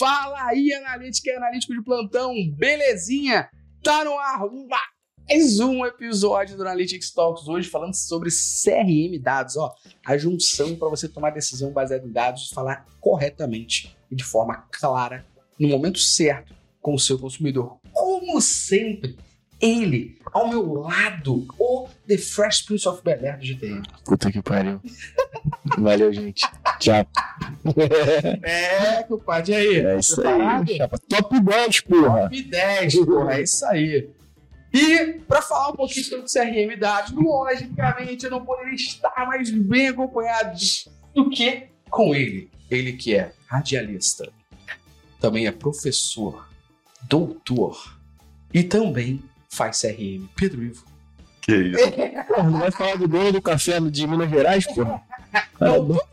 Fala aí, analítica e analítico de plantão, belezinha? Tá no ar mais um episódio do Analytics Talks hoje falando sobre CRM dados, ó, a junção para você tomar decisão baseada em dados, falar corretamente e de forma clara no momento certo com o seu consumidor. Como sempre, ele ao meu lado, o The Fresh Prince of Bel Air do GTM. Puta que pariu. Valeu, gente. Tchau. É, compadre, e aí? É isso aí, chapa. Top 10, porra. Top 10, porra, é isso aí. E para falar um pouquinho sobre o CRM dados, logicamente eu não poderia estar mais bem acompanhado do que com ele. Ele que é radialista, também é professor, doutor e também faz CRM. Pedro Ivo. Que isso? Porra, não vai falar do dono do café de Minas Gerais, porra? Doutor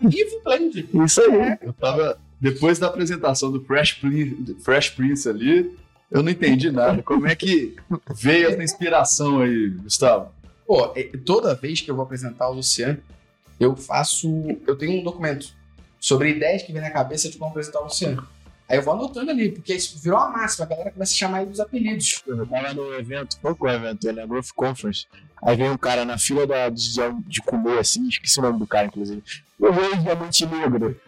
Ivo Blend. Isso aí. Eu tava. Depois da apresentação do Fresh Prince, Fresh Prince ali, eu não entendi nada. Como é que veio essa inspiração aí, Gustavo? Pô, é, toda vez que eu vou apresentar o Luciano, eu faço. Eu tenho um documento sobre ideias que vem na cabeça de como apresentar o Luciano. Aí eu vou anotando ali, porque isso virou uma máxima, a galera começa a chamar ele dos apelidos. Eu tava no evento, que é evento? Ele é Growth Conference. Aí vem um cara na fila da, de, de comer, assim, esqueci o nome do cara, inclusive. Eu vejo diamante negro.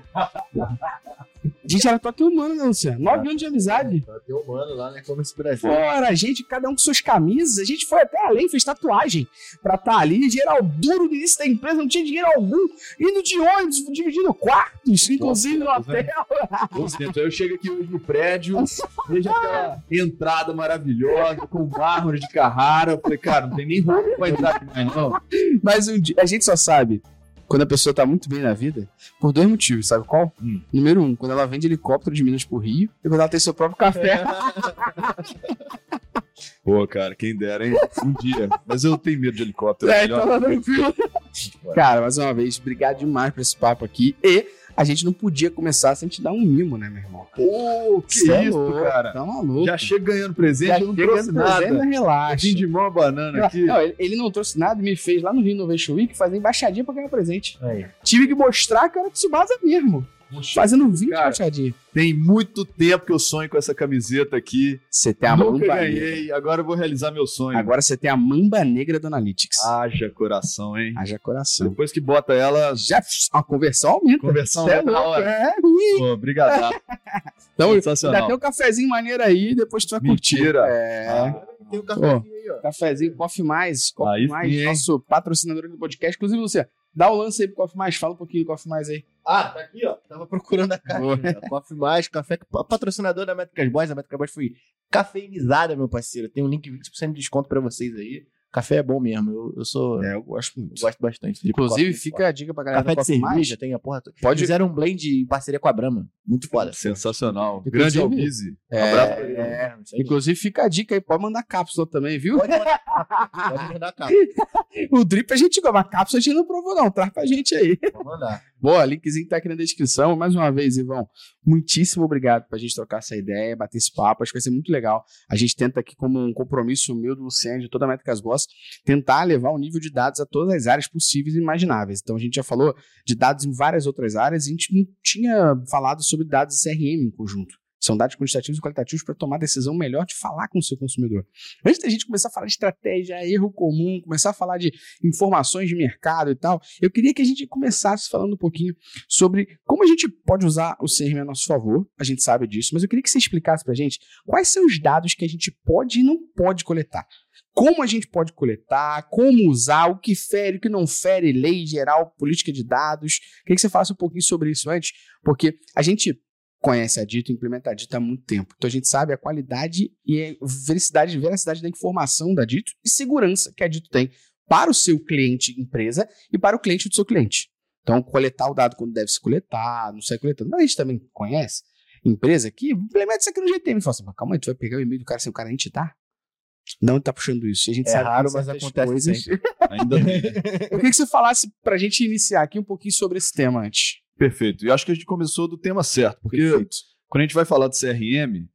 Gente, ela tá aqui humano, né, Luciano? Nove anos de amizade. Tá até humano lá, né? Como esse Brasil. Fora, gente, cada um com suas camisas. A gente foi até além, fez tatuagem pra estar tá ali. Geral duro no início da empresa, não tinha dinheiro algum. Indo de ônibus, dividindo quartos, inclusive no hotel. Então eu chego aqui hoje no prédio, vejo aquela entrada maravilhosa, com mármore de Carrara. Eu falei, cara, não tem nem roupa pra entrar aqui mais, não. Mas um dia, a gente só sabe quando a pessoa tá muito bem na vida, por dois motivos, sabe qual? Hum. Número um, quando ela vende helicóptero de Minas pro Rio, e quando ela tem seu próprio café. Pô, cara, quem dera, hein? Um dia. Mas eu tenho medo de helicóptero. É, melhor. então tranquilo. Cara, mais uma vez, obrigado demais por esse papo aqui. E a gente não podia começar sem te dar um mimo, né, meu irmão? Pô, que Cê é isso, louco, cara. Tá maluco. Já chega ganhando presente, Já eu não trouxe nada. presente, relaxa. Vim de mão a banana aqui. Não, ele, ele não trouxe nada, me fez lá no Rio Innovation Week fazer embaixadinha pra ganhar presente. Aí. Tive que mostrar que era de Tsubasa mesmo. Fazendo 20 Cara, embaixadinhas. Tem muito tempo que eu sonho com essa camiseta aqui. Você tem a Nunca mamba negra. ganhei, agora eu vou realizar meu sonho. Agora você tem a mamba negra do Analytics. Haja coração, hein? Haja coração. Depois que bota ela, Já a conversão aumenta. conversão Cê é é na louco, hora. é ruim. Pô, obrigado. Então, ainda Sensacional. tem um cafezinho maneiro aí, depois tu vai curtir. Mentira. É. Ah, Tem um cafezinho Cafezinho, Coffee Mais. Coffee Aí Mais, sim, nosso patrocinador do podcast. Inclusive, você dá o lance aí pro Coffee Mais. Fala um pouquinho do Coffee Mais aí. Ah, tá aqui, ó. Tava procurando a caixa. Boa. Coffee Mais, café patrocinador da Métricas Boys. A Métricas Boys foi cafeinizada, meu parceiro. Tem um link 20% de desconto pra vocês aí. Café é bom mesmo. Eu, eu sou. É, eu gosto muito. Eu gosto bastante. de Inclusive, coffee. fica a dica pra galera Café de Coffee Mais. cerveja, tem a porra. Pode- Fizeram um blend em parceria com a Brahma. Muito foda. Sensacional. Inclusive- Grande Albize. É, Abraço pra ele. É. Inclusive, fica a dica aí. Pode mandar cápsula também, viu? Pode mandar, pode mandar capa. O drip a gente gosta, mas cápsula a gente não provou, não. Traz pra gente aí. Pode mandar. Boa, linkzinho tá aqui na descrição. Mais uma vez, Ivão, muitíssimo obrigado pra gente trocar essa ideia, bater esse papo. Acho que vai ser muito legal. A gente tenta aqui, como um compromisso meu do Luciano, de toda a Métricas Boss, tentar levar o nível de dados a todas as áreas possíveis e imagináveis. Então, a gente já falou de dados em várias outras áreas e a gente não tinha falado sobre dados CRM em conjunto. São dados quantitativos e qualitativos para tomar decisão melhor de falar com o seu consumidor. Antes da gente começar a falar de estratégia, erro comum, começar a falar de informações de mercado e tal, eu queria que a gente começasse falando um pouquinho sobre como a gente pode usar o CRM a nosso favor. A gente sabe disso, mas eu queria que você explicasse para a gente quais são os dados que a gente pode e não pode coletar. Como a gente pode coletar, como usar, o que fere, o que não fere, lei geral, política de dados. Queria que você falasse um pouquinho sobre isso antes, porque a gente conhece a Dito, implementa a Dito há muito tempo. Então a gente sabe a qualidade e a veracidade, veracidade da informação da Dito e segurança que a Dito tem para o seu cliente empresa e para o cliente do seu cliente. Então, coletar o dado quando deve se coletar, não sai coletando. Mas a gente também conhece empresa que implementa isso aqui no GTM fala assim, "Mas calma aí, tu vai pegar o e-mail do cara sem o cara nem te dar? Não tá puxando isso. E a gente É sabe que raro, mas acontece coisas. Ainda bem. Eu queria que você falasse pra gente iniciar aqui um pouquinho sobre esse tema antes. Perfeito. E acho que a gente começou do tema certo, porque Perfeito. quando a gente vai falar de CRM,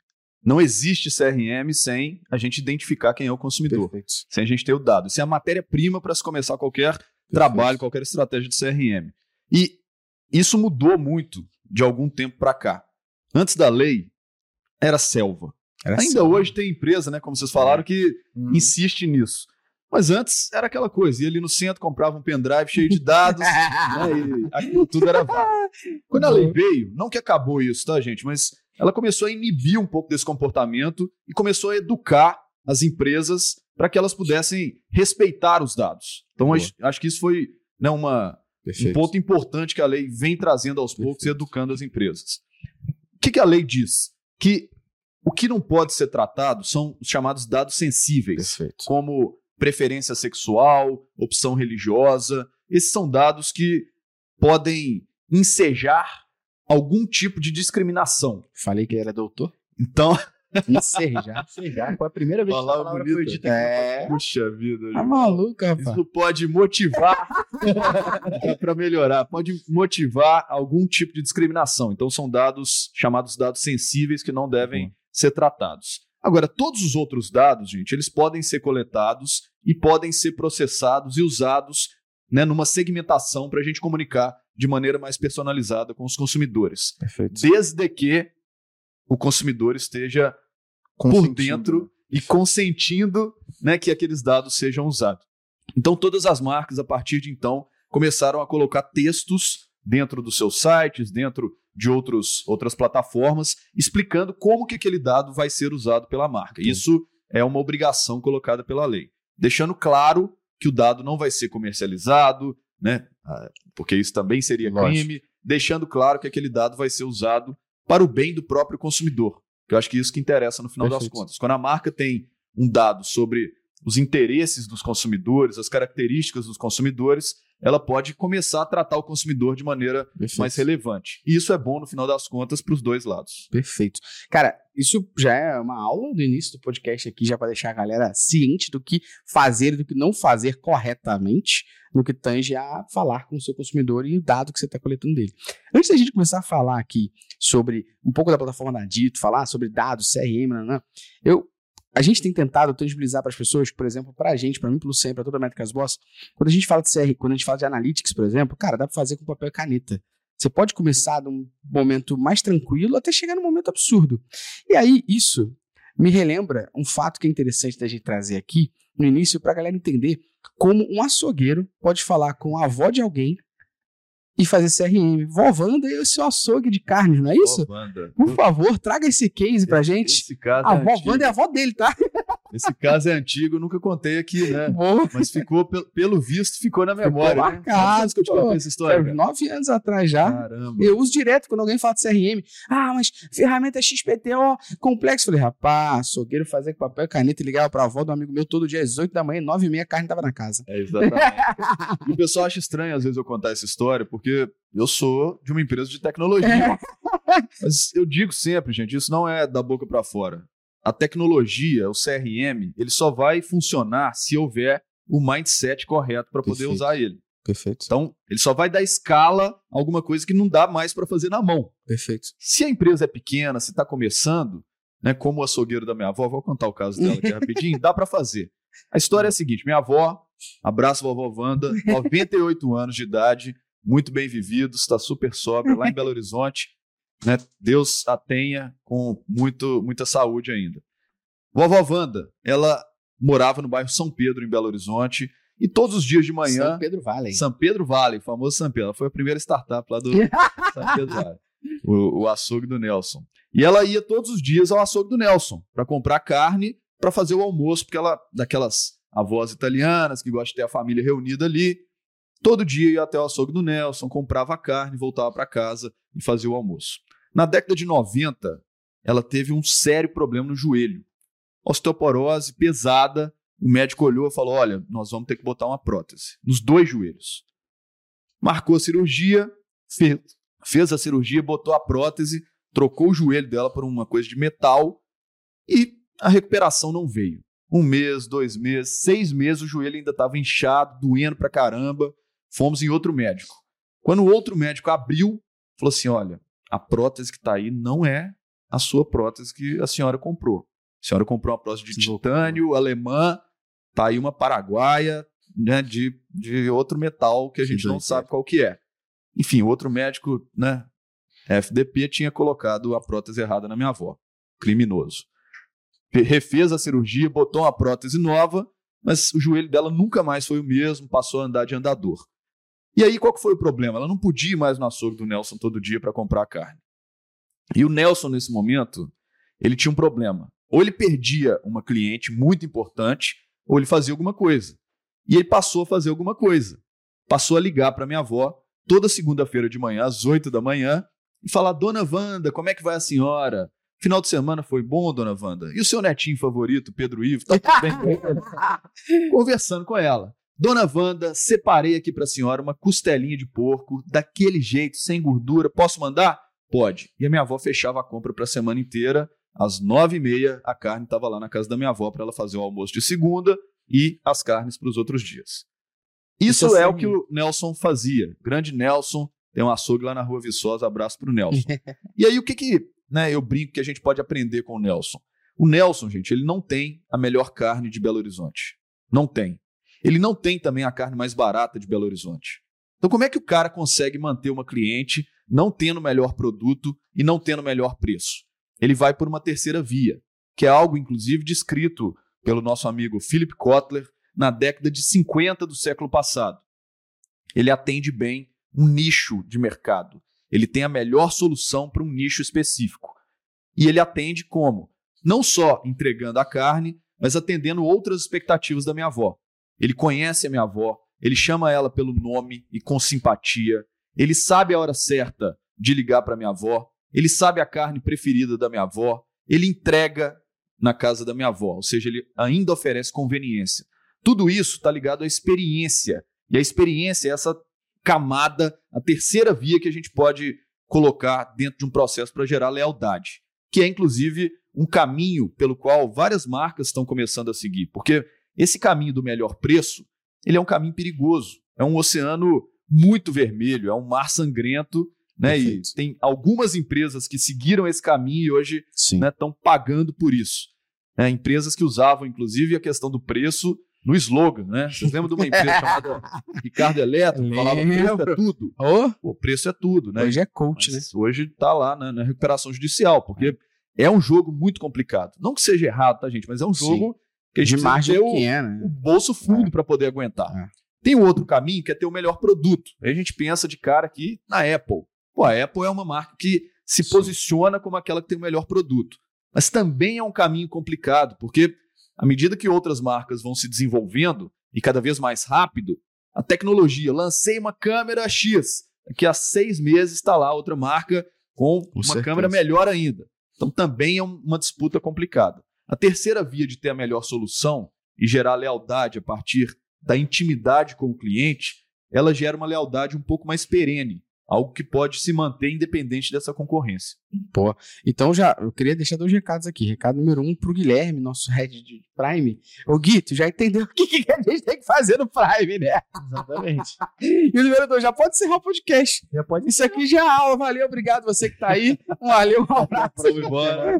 não existe CRM sem a gente identificar quem é o consumidor, Perfeito. sem a gente ter o dado. Isso é a matéria-prima para se começar qualquer trabalho, qualquer estratégia de CRM. E isso mudou muito de algum tempo para cá. antes da lei, era selva. Era Ainda assim. hoje tem empresa, né, como vocês falaram, que insiste nisso. Mas antes era aquela coisa, ia ali no centro, comprava um pendrive cheio de dados, né, e aquilo tudo era válido. Quando a lei veio, não que acabou isso, tá, gente? Mas ela começou a inibir um pouco desse comportamento e começou a educar as empresas para que elas pudessem respeitar os dados. Então, Boa. acho, que isso foi né, uma, um Perfeito. ponto importante que a lei vem trazendo aos poucos e educando as empresas. O que, que a lei diz? Que o que não pode ser tratado são os chamados dados sensíveis Perfeito. como preferência sexual, opção religiosa. Esses são dados que podem ensejar algum tipo de discriminação. Falei que ele era doutor. Então, Ensejar. Ensejar. Foi a primeira vez que Palavra a palavra bonita. foi dita. É. puxa vida, Tá maluco, rapaz. isso pode motivar para melhorar, pode motivar algum tipo de discriminação. Então são dados chamados dados sensíveis que não devem Uhum. ser tratados. Agora, todos os outros dados, gente, eles podem ser coletados e podem ser processados e usados né, numa segmentação para a gente comunicar de maneira mais personalizada com os consumidores, Perfeito. desde que o consumidor esteja por dentro e consentindo né, que aqueles dados sejam usados. Então, todas as marcas, a partir de então, começaram a colocar textos dentro dos seus sites, dentro de outros, outras plataformas, explicando como que aquele dado vai ser usado pela marca. Isso é uma obrigação colocada pela lei. Deixando claro que o dado não vai ser comercializado, né, ah, porque isso também seria Lógico. crime, deixando claro que aquele dado vai ser usado para o bem do próprio consumidor. Que eu acho que é isso que interessa no final das Perfeito. contas. Quando a marca tem um dado sobre os interesses dos consumidores, as características dos consumidores, ela pode começar a tratar o consumidor de maneira Perfeito. mais relevante. E isso é bom, no final das contas, para os dois lados. Perfeito. Cara, isso já é uma aula do início do podcast aqui, já para deixar a galera ciente do que fazer e do que não fazer corretamente no que tange a falar com o seu consumidor e o dado que você está coletando dele. Antes da gente começar a falar aqui sobre um pouco da plataforma da Dito, falar sobre dados, CRM, né, eu a gente tem tentado tangibilizar para as pessoas, por exemplo, para a gente, para mim, pelo sempre, para toda a Métricas Boss, quando a gente fala de CR, quando a gente fala de analytics, por exemplo, cara, dá para fazer com papel e caneta. Você pode começar de um momento mais tranquilo até chegar num momento absurdo. E aí, isso me relembra um fato que é interessante da gente trazer aqui no início para a galera entender como um açougueiro pode falar com a avó de alguém e fazer CRM. Vó Wanda e o seu açougue de carnes, não é isso? Wanda. Por favor, traga esse case pra gente. Esse caso, A é antigo. Wanda é a avó dele, tá? esse caso é antigo, eu nunca contei aqui, né? Boa. Mas ficou, pelo, visto, ficou na memória. né? marcado, anos que eu te contei essa história? Cara? nove anos atrás já. Caramba. Eu uso direto quando alguém fala de CRM. Ah, mas ferramenta XPTO complexo. Falei, rapaz, açougueiro fazer com papel e caneta e ligava pra avó do amigo meu todo dia às 8 da manhã, 9 e meia, a carne tava na casa. É, exatamente. e o pessoal acha estranho, às vezes, eu contar essa história, porque eu sou de uma empresa de tecnologia. Mas eu digo sempre, gente, isso não é da boca para fora. A tecnologia, o CRM, ele só vai funcionar se houver o mindset correto para poder Perfeito. usar ele. Perfeito. Então, ele só vai dar escala a alguma coisa que não dá mais para fazer na mão. Perfeito. Se a empresa é pequena, se está começando, né, como o açougueiro da minha avó, vou contar o caso dela aqui rapidinho, dá para fazer. A história é a seguinte: minha avó, abraço vovó Wanda, 98 anos de idade, muito bem vivido, está super sóbria lá em Belo Horizonte. Né, Deus a tenha com muito, muita saúde ainda. Vovó Wanda, ela morava no bairro São Pedro, em Belo Horizonte, e todos os dias de manhã. São Pedro Vale. São Pedro Vale, famoso São Pedro. Ela foi a primeira startup lá do São Pedro Vale. O, o açougue do Nelson. E ela ia todos os dias ao açougue do Nelson para comprar carne para fazer o almoço, porque ela, daquelas avós italianas que gostam de ter a família reunida ali, todo dia ia até o açougue do Nelson, comprava a carne, voltava para casa e fazia o almoço. Na década de 90, ela teve um sério problema no joelho. Osteoporose pesada, o médico olhou e falou: Olha, nós vamos ter que botar uma prótese nos dois joelhos. Marcou a cirurgia, fez, a cirurgia, botou a prótese, trocou o joelho dela por uma coisa de metal e a recuperação não veio. Um mês, dois meses, seis meses, o joelho ainda estava inchado, doendo pra caramba. Fomos em outro médico. Quando o outro médico abriu, falou assim: Olha, a prótese que está aí não é a sua prótese que a senhora comprou. A senhora comprou uma prótese de titânio alemã, tá aí uma paraguaia, né, de, de outro metal que a gente não sabe qual que é. Enfim, outro médico, né, FDP tinha colocado a prótese errada na minha avó. Criminoso. Refez a cirurgia, botou uma prótese nova, mas o joelho dela nunca mais foi o mesmo, passou a andar de andador. E aí, qual que foi o problema? Ela não podia ir mais no açougue do Nelson todo dia para comprar carne. E o Nelson, nesse momento, ele tinha um problema. Ou ele perdia uma cliente muito importante, ou ele fazia alguma coisa. E ele passou a fazer alguma coisa. Passou a ligar para minha avó toda segunda-feira de manhã, às 8 da manhã, e falar: Dona Wanda, como é que vai a senhora? Final de semana foi bom, dona Wanda? E o seu netinho favorito, Pedro Ivo, tá tudo bem? Conversando com ela. Dona Wanda, separei aqui para a senhora uma costelinha de porco, daquele jeito, sem gordura. Posso mandar? Pode. E a minha avó fechava a compra para a semana inteira. Às nove e meia, a carne estava lá na casa da minha avó para ela fazer o almoço de segunda e as carnes para os outros dias. Isso, Isso é, é o que o Nelson fazia. Grande Nelson, tem um açougue lá na Rua Viçosa, abraço para o Nelson. e aí, o que, que né, eu brinco que a gente pode aprender com o Nelson? O Nelson, gente, ele não tem a melhor carne de Belo Horizonte. Não tem. Ele não tem também a carne mais barata de Belo Horizonte. Então, como é que o cara consegue manter uma cliente não tendo o melhor produto e não tendo o melhor preço? Ele vai por uma terceira via, que é algo, inclusive, descrito pelo nosso amigo Philip Kotler na década de 50 do século passado. Ele atende bem um nicho de mercado. Ele tem a melhor solução para um nicho específico. E ele atende como? Não só entregando a carne, mas atendendo outras expectativas da minha avó. Ele conhece a minha avó, ele chama ela pelo nome e com simpatia, ele sabe a hora certa de ligar para minha avó, ele sabe a carne preferida da minha avó, ele entrega na casa da minha avó, ou seja, ele ainda oferece conveniência. Tudo isso está ligado à experiência. E a experiência é essa camada, a terceira via que a gente pode colocar dentro de um processo para gerar lealdade, que é inclusive um caminho pelo qual várias marcas estão começando a seguir, porque esse caminho do melhor preço, ele é um caminho perigoso, é um oceano muito vermelho, é um mar sangrento, né? E tem algumas empresas que seguiram esse caminho e hoje estão né, pagando por isso. É, empresas que usavam, inclusive, a questão do preço no slogan, né? Vocês lembram de uma empresa chamada Ricardo Eletro, que falava preço é tudo. Oh. O preço é tudo, né? Hoje é coach, Mas né? Hoje está lá né, na recuperação judicial, porque é um jogo muito complicado. Não que seja errado, tá, gente? Mas é um jogo Sim. Que a gente de margem o, pequena. o bolso fundo é. para poder aguentar. É. Tem um outro caminho que é ter o melhor produto. Aí a gente pensa de cara aqui na Apple. Pô, a Apple é uma marca que se Sim. posiciona como aquela que tem o melhor produto. Mas também é um caminho complicado, porque à medida que outras marcas vão se desenvolvendo e cada vez mais rápido, a tecnologia, lancei uma câmera X, daqui a seis meses está lá outra marca com, com uma certeza. câmera melhor ainda. Então também é uma disputa complicada. A terceira via de ter a melhor solução e gerar lealdade a partir da intimidade com o cliente, ela gera uma lealdade um pouco mais perene, algo que pode se manter independente dessa concorrência. Pô, então já eu queria deixar dois recados aqui. Recado número um para o Guilherme, nosso head de Prime. Ô Gui, tu já entendeu o que, que, a gente tem que fazer no Prime, né? Exatamente. e o número dois, já pode encerrar o podcast. Já pode Isso aqui já é aula. Valeu, obrigado você que tá aí. Valeu, um abraço.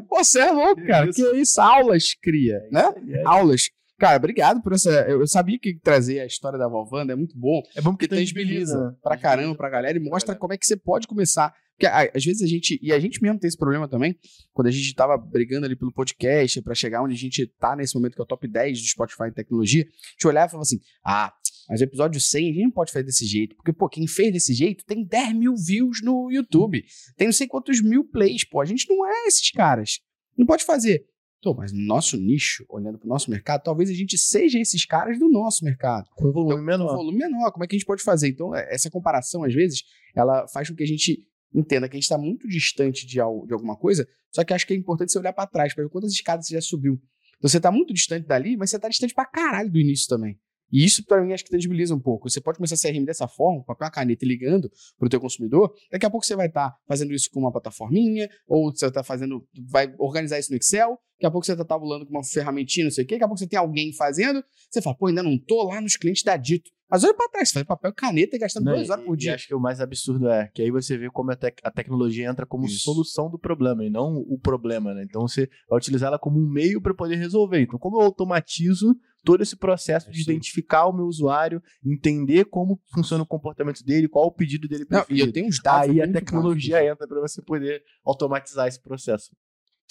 Pô, você é louco, cara. Que isso, aulas cria, né? É aulas. Cara, obrigado por essa. Eu sabia que trazer a história da Valvanda é muito bom. É bom porque tangibiliza né? pra caramba pra galera e mostra como é que você pode começar. Porque às vezes a gente. E a gente mesmo tem esse problema também. Quando a gente tava brigando ali pelo podcast para chegar onde a gente tá nesse momento, que é o top 10 do Spotify em tecnologia, a gente olhava e falava assim: ah, mas o episódio 100 a gente não pode fazer desse jeito. Porque, pô, quem fez desse jeito tem 10 mil views no YouTube. Tem não sei quantos mil plays, pô. A gente não é esses caras. Não pode fazer. Tô, mas no nosso nicho, olhando para o nosso mercado, talvez a gente seja esses caras do nosso mercado. Com volume então, menor. Com volume menor. Como é que a gente pode fazer? Então, é, essa comparação, às vezes, ela faz com que a gente entenda que a gente está muito distante de, de alguma coisa, só que acho que é importante você olhar para trás, para ver quantas escadas você já subiu. Então, você está muito distante dali, mas você está distante para caralho do início também. E isso, para mim, acho que tangibiliza um pouco. Você pode começar a CRM dessa forma, com papel, caneta ligando para o teu consumidor. Daqui a pouco você vai estar tá fazendo isso com uma plataforminha, ou você está fazendo, vai organizar isso no Excel. Daqui a pouco você está tabulando com uma ferramentinha, não sei o quê. Daqui a pouco você tem alguém fazendo. Você fala, pô, ainda não tô lá nos clientes da Dito. Mas olha para trás, você faz papel, caneta e gastando não, duas horas por dia. E acho que o mais absurdo é que aí você vê como a, te a tecnologia entra como Isso. solução do problema e não o problema, né? Então você vai utilizar ela como um meio para poder resolver. Então, como eu automatizo todo esse processo de aí. identificar o meu usuário, entender como funciona o comportamento dele, qual o pedido dele Não, e eu tenho uns dados. Aí a tecnologia entra para você poder automatizar esse processo.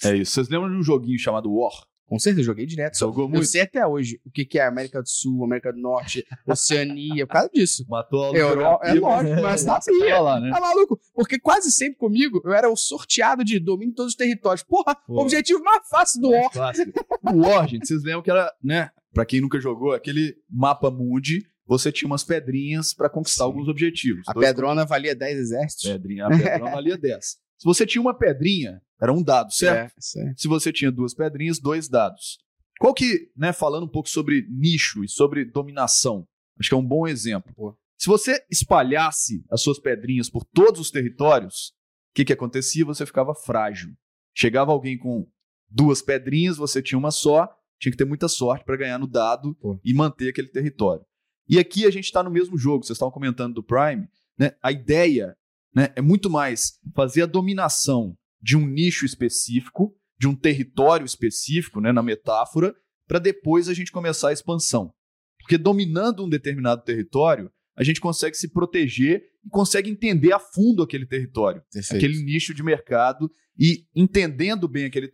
É isso. Vocês lembram de um joguinho chamado War? Com certeza, joguei direto. Jogou Eu muito? sei até hoje o que que é América do Sul, América do Norte, Oceania, por causa disso. Matou a Eu, é lógico, mas sabia. lá, né? Tá maluco? Porque quase sempre comigo eu era o sorteado de domínio de todos os territórios. Porra, Pô. objetivo mais fácil do War. Clássico. O War, gente, vocês lembram que era, né? Pra quem nunca jogou, aquele mapa mundi, você tinha umas pedrinhas pra conquistar Sim. alguns objetivos. A Dois pedrona valia 10 exércitos. Pedrinha, a pedrona valia 10. Se você tinha uma pedrinha, era um dado, certo? É, aí. Se você tinha duas pedrinhas, dois dados. Qual que, né, falando um pouco sobre nicho e sobre dominação, acho que é um bom exemplo. Pô. Se você espalhasse as suas pedrinhas por todos os territórios, o que, que acontecia? Você ficava frágil. Chegava alguém com duas pedrinhas, você tinha uma só, tinha que ter muita sorte para ganhar no dado Pô. e manter aquele território. E aqui a gente está no mesmo jogo, vocês estavam comentando do Prime, né? A ideia né, é muito mais fazer a dominação de um nicho específico, de um território específico, né, na metáfora, para depois a gente começar a expansão. Porque dominando um determinado território, a gente consegue se proteger e consegue entender a fundo aquele território, Perfeito. aquele nicho de mercado e entendendo bem aquele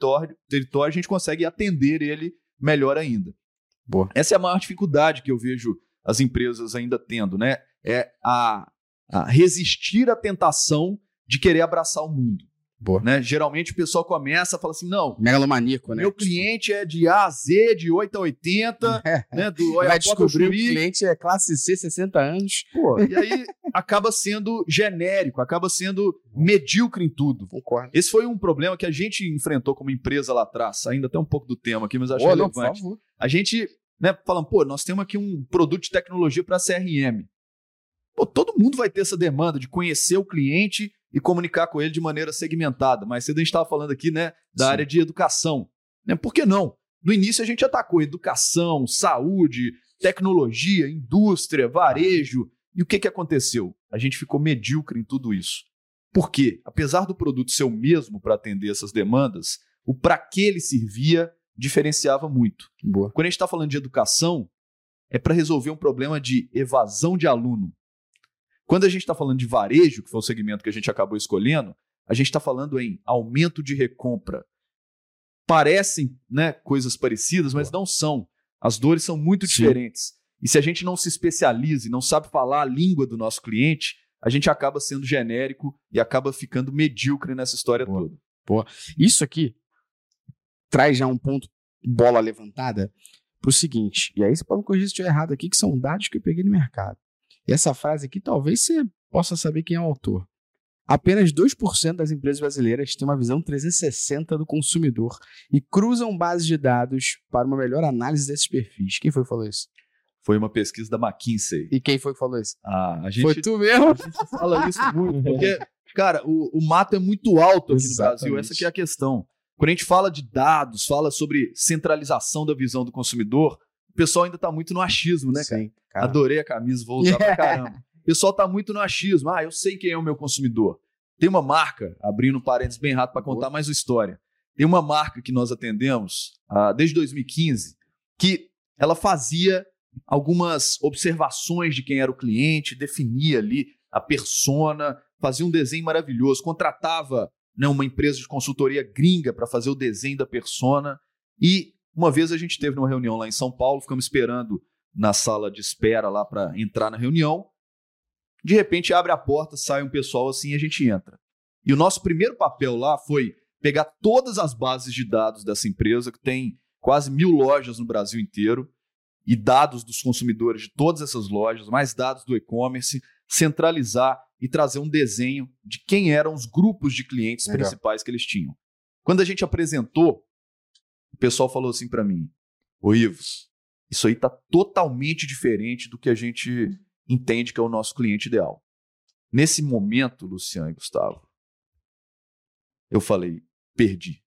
território, a gente consegue atender ele melhor ainda. Boa. Essa é a maior dificuldade que eu vejo as empresas ainda tendo, né? É a, a resistir à tentação de querer abraçar o mundo. Boa. Né? Geralmente o pessoal começa a falar assim: não, Megalomaníaco, né? meu cliente é de A a Z, de 8 a 80, É. né? Do Vai descobrir que o cliente é classe C, 60 anos. Pô, e aí acaba sendo genérico, acaba sendo medíocre em tudo. Concordo. Esse foi um problema que a gente enfrentou como empresa lá atrás, ainda até um pouco do tema aqui, mas acho por relevante. A gente, né, falando, pô, nós temos aqui um produto de tecnologia para CRM. Pô, todo mundo vai ter essa demanda de conhecer o cliente e comunicar com ele de maneira segmentada. Mas cedo a gente estava falando aqui, né, da Sim. área de educação. Né? Por que não? No início a gente atacou educação, saúde, tecnologia, indústria, varejo. E o que, que aconteceu? A gente ficou medíocre em tudo isso. Por quê? Apesar do produto ser o mesmo para atender essas demandas, o para que ele servia diferenciava muito. Boa. Quando a gente está falando de educação, é para resolver um problema de evasão de aluno. Quando a gente está falando de varejo, que foi o segmento que a gente acabou escolhendo, a gente está falando em aumento de recompra. Parecem né, coisas parecidas, mas não são. As dores são muito Sim. diferentes. E se a gente não se especializa e não sabe falar a língua do nosso cliente, a gente acaba sendo genérico e acaba ficando medíocre nessa história Boa. toda. Isso aqui traz já um ponto bola levantada pro seguinte, e aí você pode me corrigir se estiver errado aqui, que são dados que eu peguei no mercado. E essa frase aqui talvez você possa saber quem é o autor. Apenas 2% das empresas brasileiras têm uma visão 360 do consumidor e cruzam bases de dados para uma melhor análise desses perfis. Quem foi que falou isso? Foi uma pesquisa da McKinsey. E quem foi que falou isso? Ah, a gente Foi tu mesmo? A gente fala isso muito, porque, cara, o, o mato é muito alto aqui no Exatamente. Brasil. Essa é a questão. Quando a gente fala de dados, fala sobre centralização da visão do consumidor, pessoal ainda tá muito no achismo, né, cara? Sim, cara. Adorei a camisa, vou usar pra caramba. O pessoal tá muito no achismo. Ah, eu sei quem é o meu consumidor. Tem uma marca, abrindo parênteses bem rápido para contar mais uma história. Tem uma marca que nós atendemos ah, desde 2015 que ela fazia algumas observações de quem era o cliente, definia ali a persona, fazia um desenho maravilhoso, contratava né, uma empresa de consultoria gringa para fazer o desenho da persona. E uma vez a gente teve numa reunião lá em São Paulo, ficamos esperando na sala de espera lá para entrar na reunião. De repente abre a porta, sai um pessoal assim e a gente entra. E o nosso primeiro papel lá foi pegar todas as bases de dados dessa empresa, que tem quase mil lojas no Brasil inteiro, e dados dos consumidores de todas essas lojas, mais dados do e-commerce, centralizar e trazer um desenho de quem eram os grupos de clientes Legal. principais que eles tinham. Quando a gente apresentou, pessoal falou assim para mim: Ô Ivos, isso aí tá totalmente diferente do que a gente entende que é o nosso cliente ideal. Nesse momento, Luciano e Gustavo, eu falei: perdi.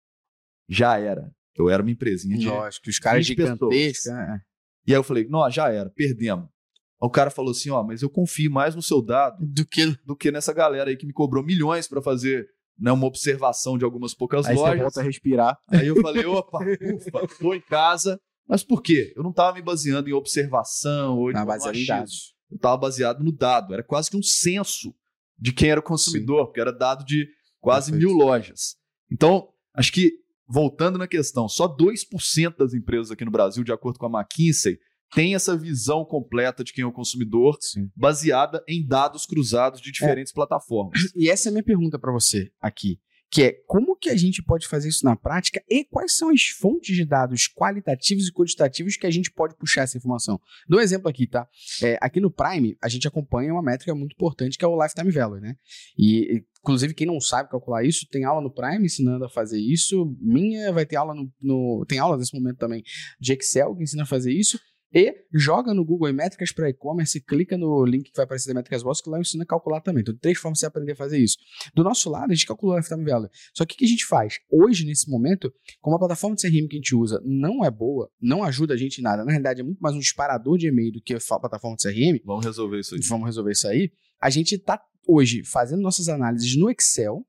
Já era. Eu era uma empresinha de. Lógico, os caras 20 pessoas. gigantescos. né? E aí eu falei: não, já era, perdemos. Aí o cara falou assim: ó, mas eu confio mais no seu dado Do que do que nessa galera aí que me cobrou milhões para fazer né, uma observação de algumas poucas Aí lojas. volta a respirar. Aí eu falei, opa, ufa, tô em casa. Mas por quê? Eu não estava me baseando em observação ou em achismo. dados. Eu estava baseado no dado. Era quase que um censo de quem era o consumidor, porque era dado de quase Perfeito. mil lojas. Então, acho que, voltando na questão, só 2% das empresas aqui no Brasil, de acordo com a McKinsey, tem essa visão completa de quem é o consumidor, Sim. baseada em dados cruzados de diferentes plataformas. E essa é a minha pergunta para você aqui, que é como que a gente pode fazer isso na prática e quais são as fontes de dados qualitativos e quantitativos que a gente pode puxar essa informação? Dou um exemplo aqui, tá? É, aqui no Prime, a gente acompanha uma métrica muito importante que é o Lifetime Value, né? E, e, inclusive, quem não sabe calcular isso, tem aula no Prime ensinando a fazer isso. Minha vai ter aula no. no- tem aula nesse momento também de Excel que ensina a fazer isso. E joga no Google em métricas para e-commerce, clica no link que vai aparecer da Métricas Boss, que lá eu ensino a calcular também. Então, três formas de você aprender a fazer isso. Do nosso lado, a gente calcula o lifetime value. Só que o que a gente faz? Hoje, nesse momento, como a plataforma de CRM que a gente usa não é boa, não ajuda a gente em nada, na realidade é muito mais um disparador de e-mail do que a plataforma de CRM, Vamos resolver isso aí. vamos resolver isso aí. A gente está hoje fazendo nossas análises no Excel.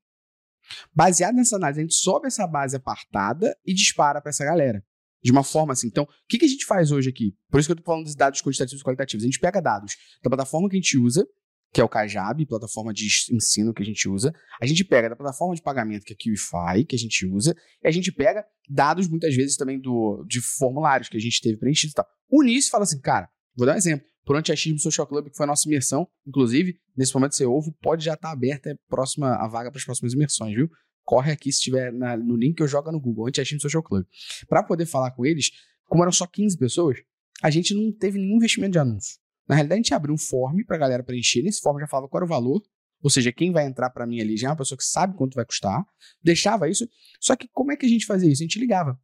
Baseado nessa análise, a gente sobe essa base apartada e dispara para essa galera. De uma forma assim. Então, o que, que a gente faz hoje aqui? Por isso que eu estou falando dos dados quantitativos e qualitativos. A gente pega dados da plataforma que a gente usa, que é o Kajab, plataforma de ensino que a gente usa. A gente pega da plataforma de pagamento, que é a QIFI, que a gente usa. E a gente pega dados, muitas vezes, também do, de formulários que a gente teve preenchidos e tal. Une isso e fala assim, cara, vou dar um exemplo. Por Antiachismo Social Club, que foi a nossa imersão, inclusive, nesse momento você ouve, pode já estar aberta a, próxima, a vaga para as próximas imersões, viu? Corre aqui se tiver na- no link eu joga no Google, Antiachismo Social Club. Para poder falar com eles, como eram só 15 pessoas, a gente não teve nenhum investimento de anúncio. Na realidade, a gente abriu um form para a galera preencher. Nesse form já falava qual era o valor, ou seja, quem vai entrar para mim ali já é uma pessoa que sabe quanto vai custar. Deixava isso. Só que como é que a gente fazia isso? A gente ligava.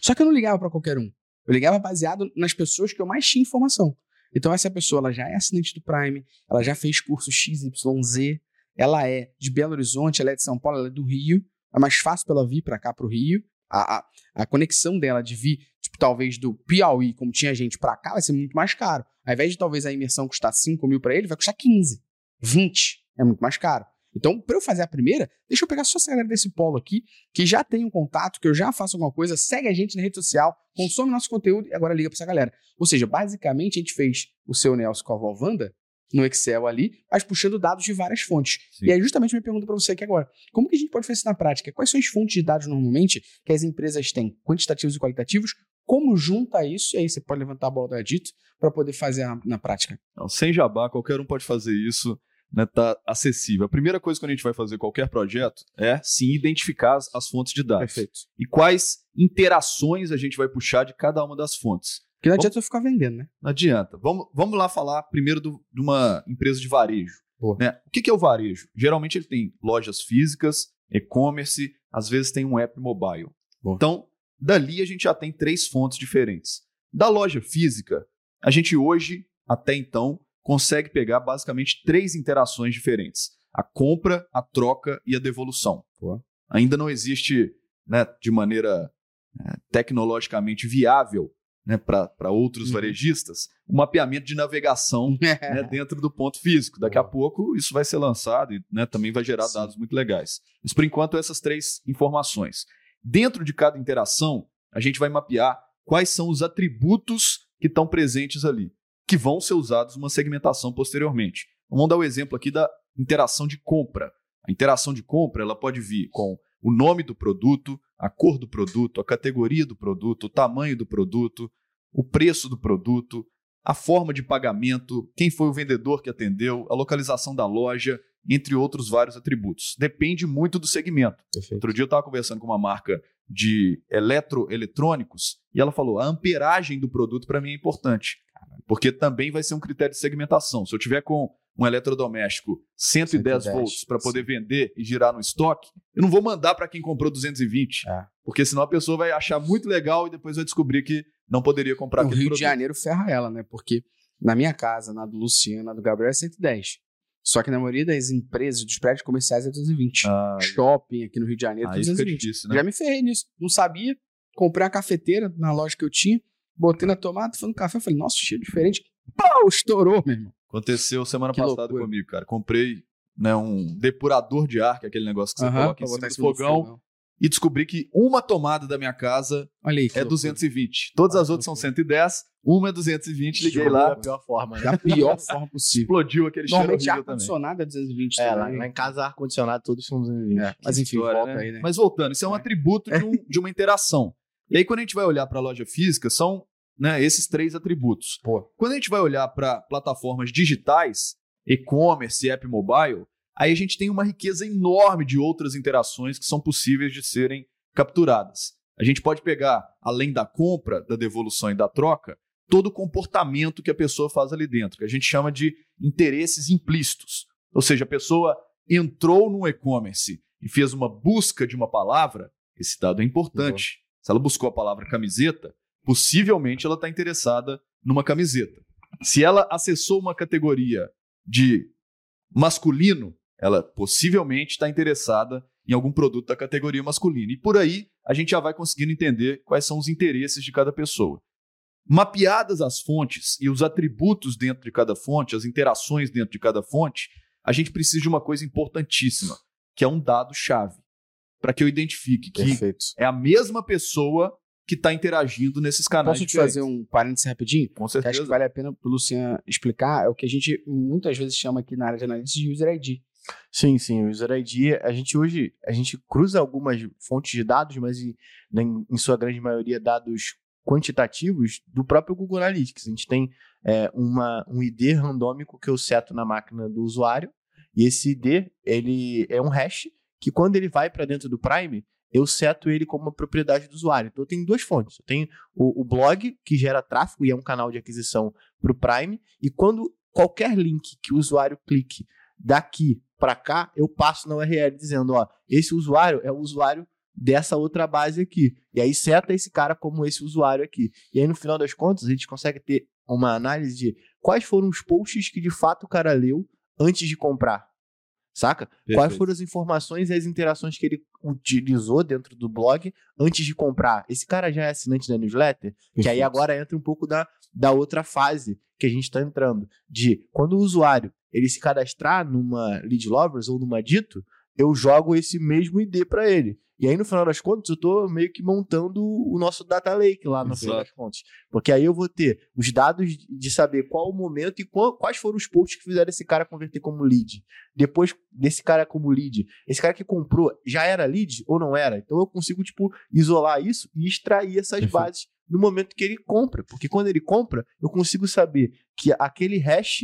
Só que eu não ligava para qualquer um. Eu ligava baseado nas pessoas que eu mais tinha informação. Então essa pessoa ela já é assinante do Prime, ela já fez curso XYZ, ela é de Belo Horizonte, ela é de São Paulo, ela é do Rio. É mais fácil para ela vir para cá para o Rio. A, a, a conexão dela de vir, tipo, talvez do Piauí, como tinha gente para cá, vai ser muito mais caro. Ao invés de talvez a imersão custar 5 mil para ele, vai custar 15, 20. É muito mais caro. Então, para eu fazer a primeira, deixa eu pegar só essa galera desse polo aqui, que já tem um contato, que eu já faço alguma coisa, segue a gente na rede social, consome nosso conteúdo e agora liga para essa galera. Ou seja, basicamente a gente fez o seu Nelson com a avó Wanda no Excel ali, mas puxando dados de várias fontes. Sim. E aí, justamente, minha pergunta para você aqui agora: como que a gente pode fazer isso na prática? Quais são as fontes de dados normalmente que as empresas têm, quantitativos e qualitativos? Como junta isso? E aí você pode levantar a bola do Edito para poder fazer na, na prática. Não, sem jabá, qualquer um pode fazer isso, né, tá acessível. A primeira coisa que a gente vai fazer qualquer projeto é sim identificar as, as fontes de dados. Perfeito. E quais interações a gente vai puxar de cada uma das fontes. Porque não adianta eu ficar vendendo, né? Não adianta. Vamos, vamos lá falar primeiro do- de uma empresa de varejo. Né? O que, que é o varejo? Geralmente ele tem lojas físicas, e-commerce, às vezes tem um app mobile. Boa. Então, dali a gente já tem três fontes diferentes. Da loja física, a gente hoje, até então, consegue pegar basicamente três interações diferentes: a compra, a troca e a devolução. Boa. Ainda não existe, né, de maneira eh, tecnologicamente viável né, para outros Uhum. varejistas, o mapeamento de navegação né, dentro do ponto físico. Daqui a pouco isso vai ser lançado e né, também vai gerar Sim. dados muito legais. Mas por enquanto, essas três informações. Dentro de cada interação, a gente vai mapear quais são os atributos que estão presentes ali, que vão ser usados numa segmentação posteriormente. Vamos dar o exemplo aqui da interação de compra. A interação de compra ela pode vir com o nome do produto, a cor do produto, a categoria do produto, o tamanho do produto, o preço do produto, a forma de pagamento, quem foi o vendedor que atendeu, a localização da loja, entre outros vários atributos. Depende muito do segmento. Perfeito. Outro dia eu estava conversando com uma marca de eletroeletrônicos e ela falou: a amperagem do produto para mim é importante, porque também vai ser um critério de segmentação. Se eu tiver com um eletrodoméstico 110, 110, volts para poder vender e girar no estoque, eu não vou mandar para quem comprou 220, É. porque senão a pessoa vai achar muito legal e depois vai descobrir que não poderia comprar o aquele Rio produto. de Janeiro ferra ela, né? Porque na minha casa, na do Luciano, na do Gabriel é 110. Só que na maioria das empresas, dos prédios comerciais é 220. Ah, Shopping aqui no Rio de Janeiro é fica 220. difícil, né? Já me ferrei nisso. Não sabia. Comprei uma cafeteira na loja que eu tinha. Botei na tomada, falando café. Falei, nossa, cheiro diferente. Pau, estourou, meu irmão. Aconteceu semana Que passada loucura. comigo, cara. Comprei né, um depurador de ar, que é aquele negócio que você Aham, coloca em cima do fogão. e descobri que uma tomada da minha casa Olha aí. que é loucura. 220. Todas as outras são 110, uma é 220. Liguei lá, Da pior forma, né? Da pior forma possível. explodiu aquele cheiro Normalmente ar-condicionado é 220 É, também. lá em casa, ar-condicionado, todos são 220. É, mas enfim, História, volta né? aí, né? Mas voltando, isso é um É. atributo de, um- de uma interação. E aí, quando a gente vai olhar para a loja física, são né, esses três atributos. Pô. Quando a gente vai olhar para plataformas digitais, e-commerce e app mobile, aí a gente tem uma riqueza enorme de outras interações que são possíveis de serem capturadas. A gente pode pegar, além da compra, da devolução e da troca, todo o comportamento que a pessoa faz ali dentro, que a gente chama de interesses implícitos. Ou seja, a pessoa entrou no e-commerce e fez uma busca de uma palavra, esse dado é importante. Se ela buscou a palavra camiseta, possivelmente ela está interessada numa camiseta. Se ela acessou uma categoria de masculino, ela possivelmente está interessada em algum produto da categoria masculina. E por aí a gente já vai conseguindo entender quais são os interesses de cada pessoa. Mapeadas as fontes e os atributos dentro de cada fonte, as interações dentro de cada fonte, a gente precisa de uma coisa importantíssima, que é um dado-chave, para que eu identifique que Perfeito. é a mesma pessoa que está interagindo nesses canais. Posso te diferentes. fazer um parênteses rapidinho? Com Que acho certeza. que vale a pena pro Luciano explicar. É o que a gente muitas vezes chama aqui na área de análise de user ID. Sim, sim, o User ID, a gente hoje, a gente cruza algumas fontes de dados, mas em, em- em sua grande maioria dados quantitativos do próprio Google Analytics. A gente tem é, uma, um ID randômico que eu seto na máquina do usuário, e esse ID, ele é um hash que quando ele vai para dentro do Prime, eu seto ele como uma propriedade do usuário. Então eu tenho duas fontes. Eu tenho o, o blog, que gera tráfego e é um canal de aquisição para o Prime, e quando qualquer link que o usuário clique daqui para cá, eu passo na URL dizendo, ó, esse usuário é o usuário dessa outra base aqui. E aí seta esse cara como esse usuário aqui. E aí no final das contas, a gente consegue ter uma análise de quais foram os posts que de fato o cara leu antes de comprar. Saca? Quais Perfeito. foram as informações e as interações que ele utilizou dentro do blog antes de comprar? Esse cara já é assinante da newsletter? Que aí Perfeito. agora entra um pouco da, da outra fase que a gente está entrando. De quando o usuário ele se cadastrar numa Lead Lovers ou numa Dito, eu jogo esse mesmo ID para ele. E aí, no final das contas, eu tô meio que montando o nosso data lake lá no final Exato. das contas. Porque aí eu vou ter os dados de saber qual o momento e qual- quais foram os posts que fizeram esse cara converter como lead. Depois desse cara como lead, esse cara que comprou já era lead ou não era? Então eu consigo, tipo, isolar isso e extrair essas Perfeito. bases no momento que ele compra. Porque quando ele compra, eu consigo saber que aquele hash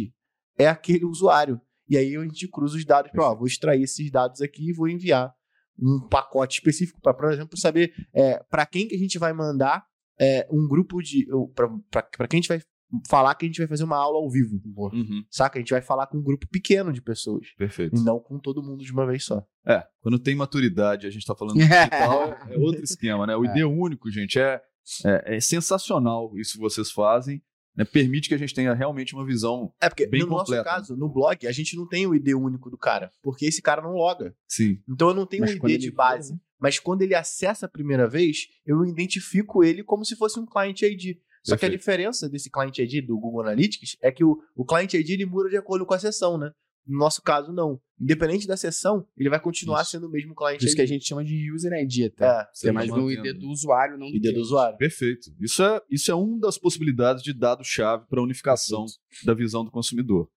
é aquele usuário. E aí a gente cruza os dados para, ó, vou extrair esses dados aqui e vou enviar um pacote específico para, por exemplo, saber é, para quem que a gente vai mandar é, um grupo de. para quem a gente vai falar que a gente vai fazer uma aula ao vivo. Uhum, Saca? A gente vai falar com um grupo pequeno de pessoas. perfeito. E não com todo mundo de uma vez só. É, quando tem maturidade, a gente tá falando de digital, é é outro esquema, né? O ID único, gente, é, é, é sensacional isso que vocês fazem. Né? Permite que a gente tenha realmente uma visão. É porque Bem no completa, nosso caso, no blog, a gente não tem o ID único do cara, porque esse cara não loga. Sim. Então eu não tenho Mas um quando ID de ele base. Mas quando ele acessa a primeira vez, eu identifico ele como se fosse um Client ID. Só que a Perfeito. diferença desse Client ID do Google Analytics é que o, o Client ID ele muda de acordo com a sessão, né? No nosso caso, não. Independente da sessão, ele vai continuar Isso. sendo o mesmo Client Por isso ID. que a gente chama de user ID até. É, Que é mais no mantendo. ID do usuário, não do ID do usuário. Perfeito. Isso é, isso é uma das possibilidades de dado-chave para a unificação da visão do consumidor.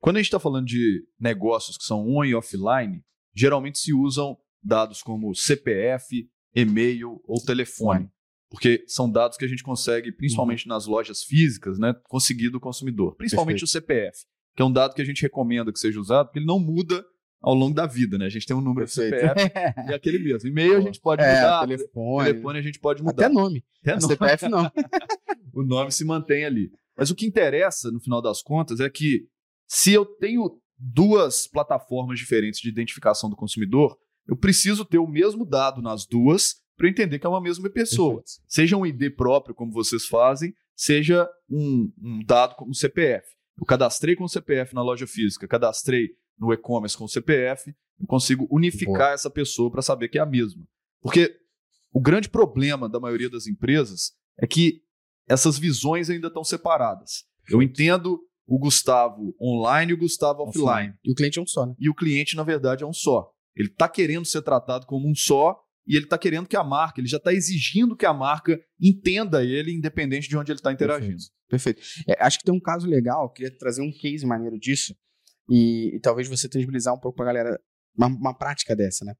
Quando a gente está falando de negócios que são on e offline, geralmente se usam dados como CPF, e-mail ou telefone, porque são dados que a gente consegue, principalmente nas lojas físicas, né, conseguir do consumidor. Principalmente o CPF, que é um dado que a gente recomenda que seja usado, porque ele não muda ao longo da vida, né? A gente tem um número de Perfeito. CPF e aquele mesmo. E-mail a gente pode É, mudar, telefone. telefone a gente pode mudar. Até nome. Até nome CPF não. o nome se mantém ali. Mas o que interessa, no final das contas, é que se eu tenho duas plataformas diferentes de identificação do consumidor, eu preciso ter o mesmo dado nas duas para entender que é uma mesma pessoa. Perfeito. Seja um ID próprio, como vocês fazem, seja um, um dado como CPF. Eu cadastrei com o CPF na loja física, cadastrei no e-commerce com o CPF, eu consigo unificar essa pessoa para saber que é a mesma. Porque o grande problema da maioria das empresas é que essas visões ainda estão separadas. Eu entendo o Gustavo online e o Gustavo offline. E o cliente é um só, né? E o cliente, na verdade, é um só. Ele está querendo ser tratado como um só e ele está querendo que a marca, ele já está exigindo que a marca entenda ele, independente de onde ele está interagindo. Perfeito. É, acho que tem um caso legal, queria trazer um case maneiro disso, e, e talvez você tangibilizar um pouco para a galera uma, uma, prática dessa, né?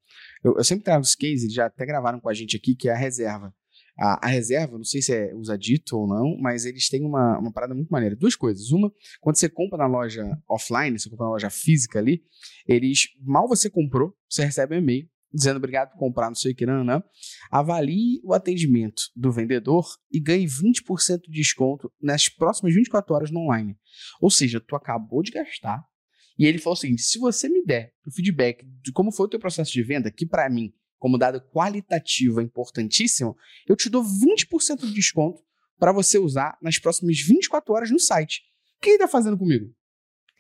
Eu, eu sempre trago os cases, já até gravaram com a gente aqui, que é a reserva. A, a, reserva, não sei se é usa dito ou não, mas eles têm uma, uma parada muito maneira. Duas coisas. Uma, quando você compra na loja offline, você compra na loja física ali, eles, mal você comprou, você recebe um e-mail dizendo obrigado por comprar, não sei o que, não, não. Avalie o atendimento do vendedor e ganhe 20% de desconto nas próximas 24 horas no online. Ou seja, tu acabou de gastar e ele falou o seguinte: se você me der o feedback de como foi o teu processo de venda, que para mim, como dado qualitativo, é importantíssimo, eu te dou 20% de desconto para você usar nas próximas 24 horas no site. O que ele está fazendo comigo?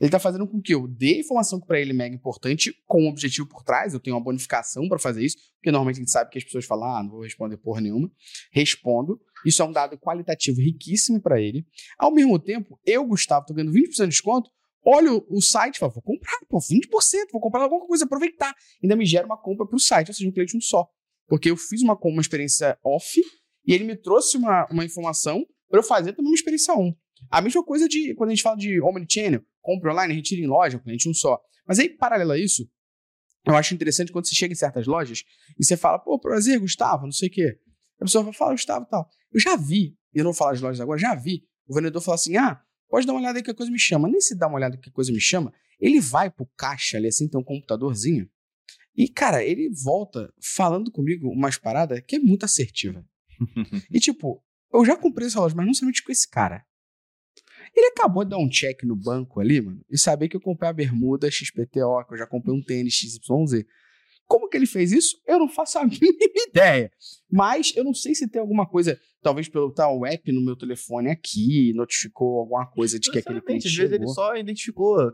Ele está fazendo com que eu dê informação que para ele é mega importante, com um objetivo por trás. Eu tenho uma bonificação para fazer isso, porque normalmente a gente sabe que as pessoas falam, ah, não vou responder porra nenhuma. Respondo. Isso é um dado qualitativo riquíssimo para ele. Ao mesmo tempo, eu, Gustavo, estou ganhando 20% de desconto olho o site e falo, vou comprar, pô, 20%, vou comprar alguma coisa, aproveitar. Ainda me gera uma compra para o site, ou seja, um cliente um só. Porque eu fiz uma, uma experiência off e ele me trouxe uma, uma informação para eu fazer também uma experiência on. A mesma coisa de quando a gente fala de omnichannel, compra online, retira em loja, cliente um só. Mas aí, paralelo a isso, eu acho interessante quando você chega em certas lojas e você fala, pô, prazer, Gustavo, não sei o quê. A pessoa vai falar, Gustavo e tal. Eu já vi, e eu não vou falar de lojas agora, já vi o vendedor falar assim, ah, Pode dar uma olhada aí que a coisa me chama. Nem se dá uma olhada que a coisa me chama, ele vai pro caixa ali assim, tem um computadorzinho. E, cara, ele volta falando comigo umas paradas que é muito assertiva. e, tipo, eu já comprei essa loja, mas não somente com esse cara. Ele acabou de dar um check no banco ali, mano, e saber que eu comprei a bermuda XPTO, que eu já comprei um tênis XYZ. Como que ele fez isso? Eu não faço a mínima ideia. Mas eu não sei se tem alguma coisa, talvez pelo tal app no meu telefone aqui, notificou alguma coisa de que aquele cliente Às vezes ele só identificou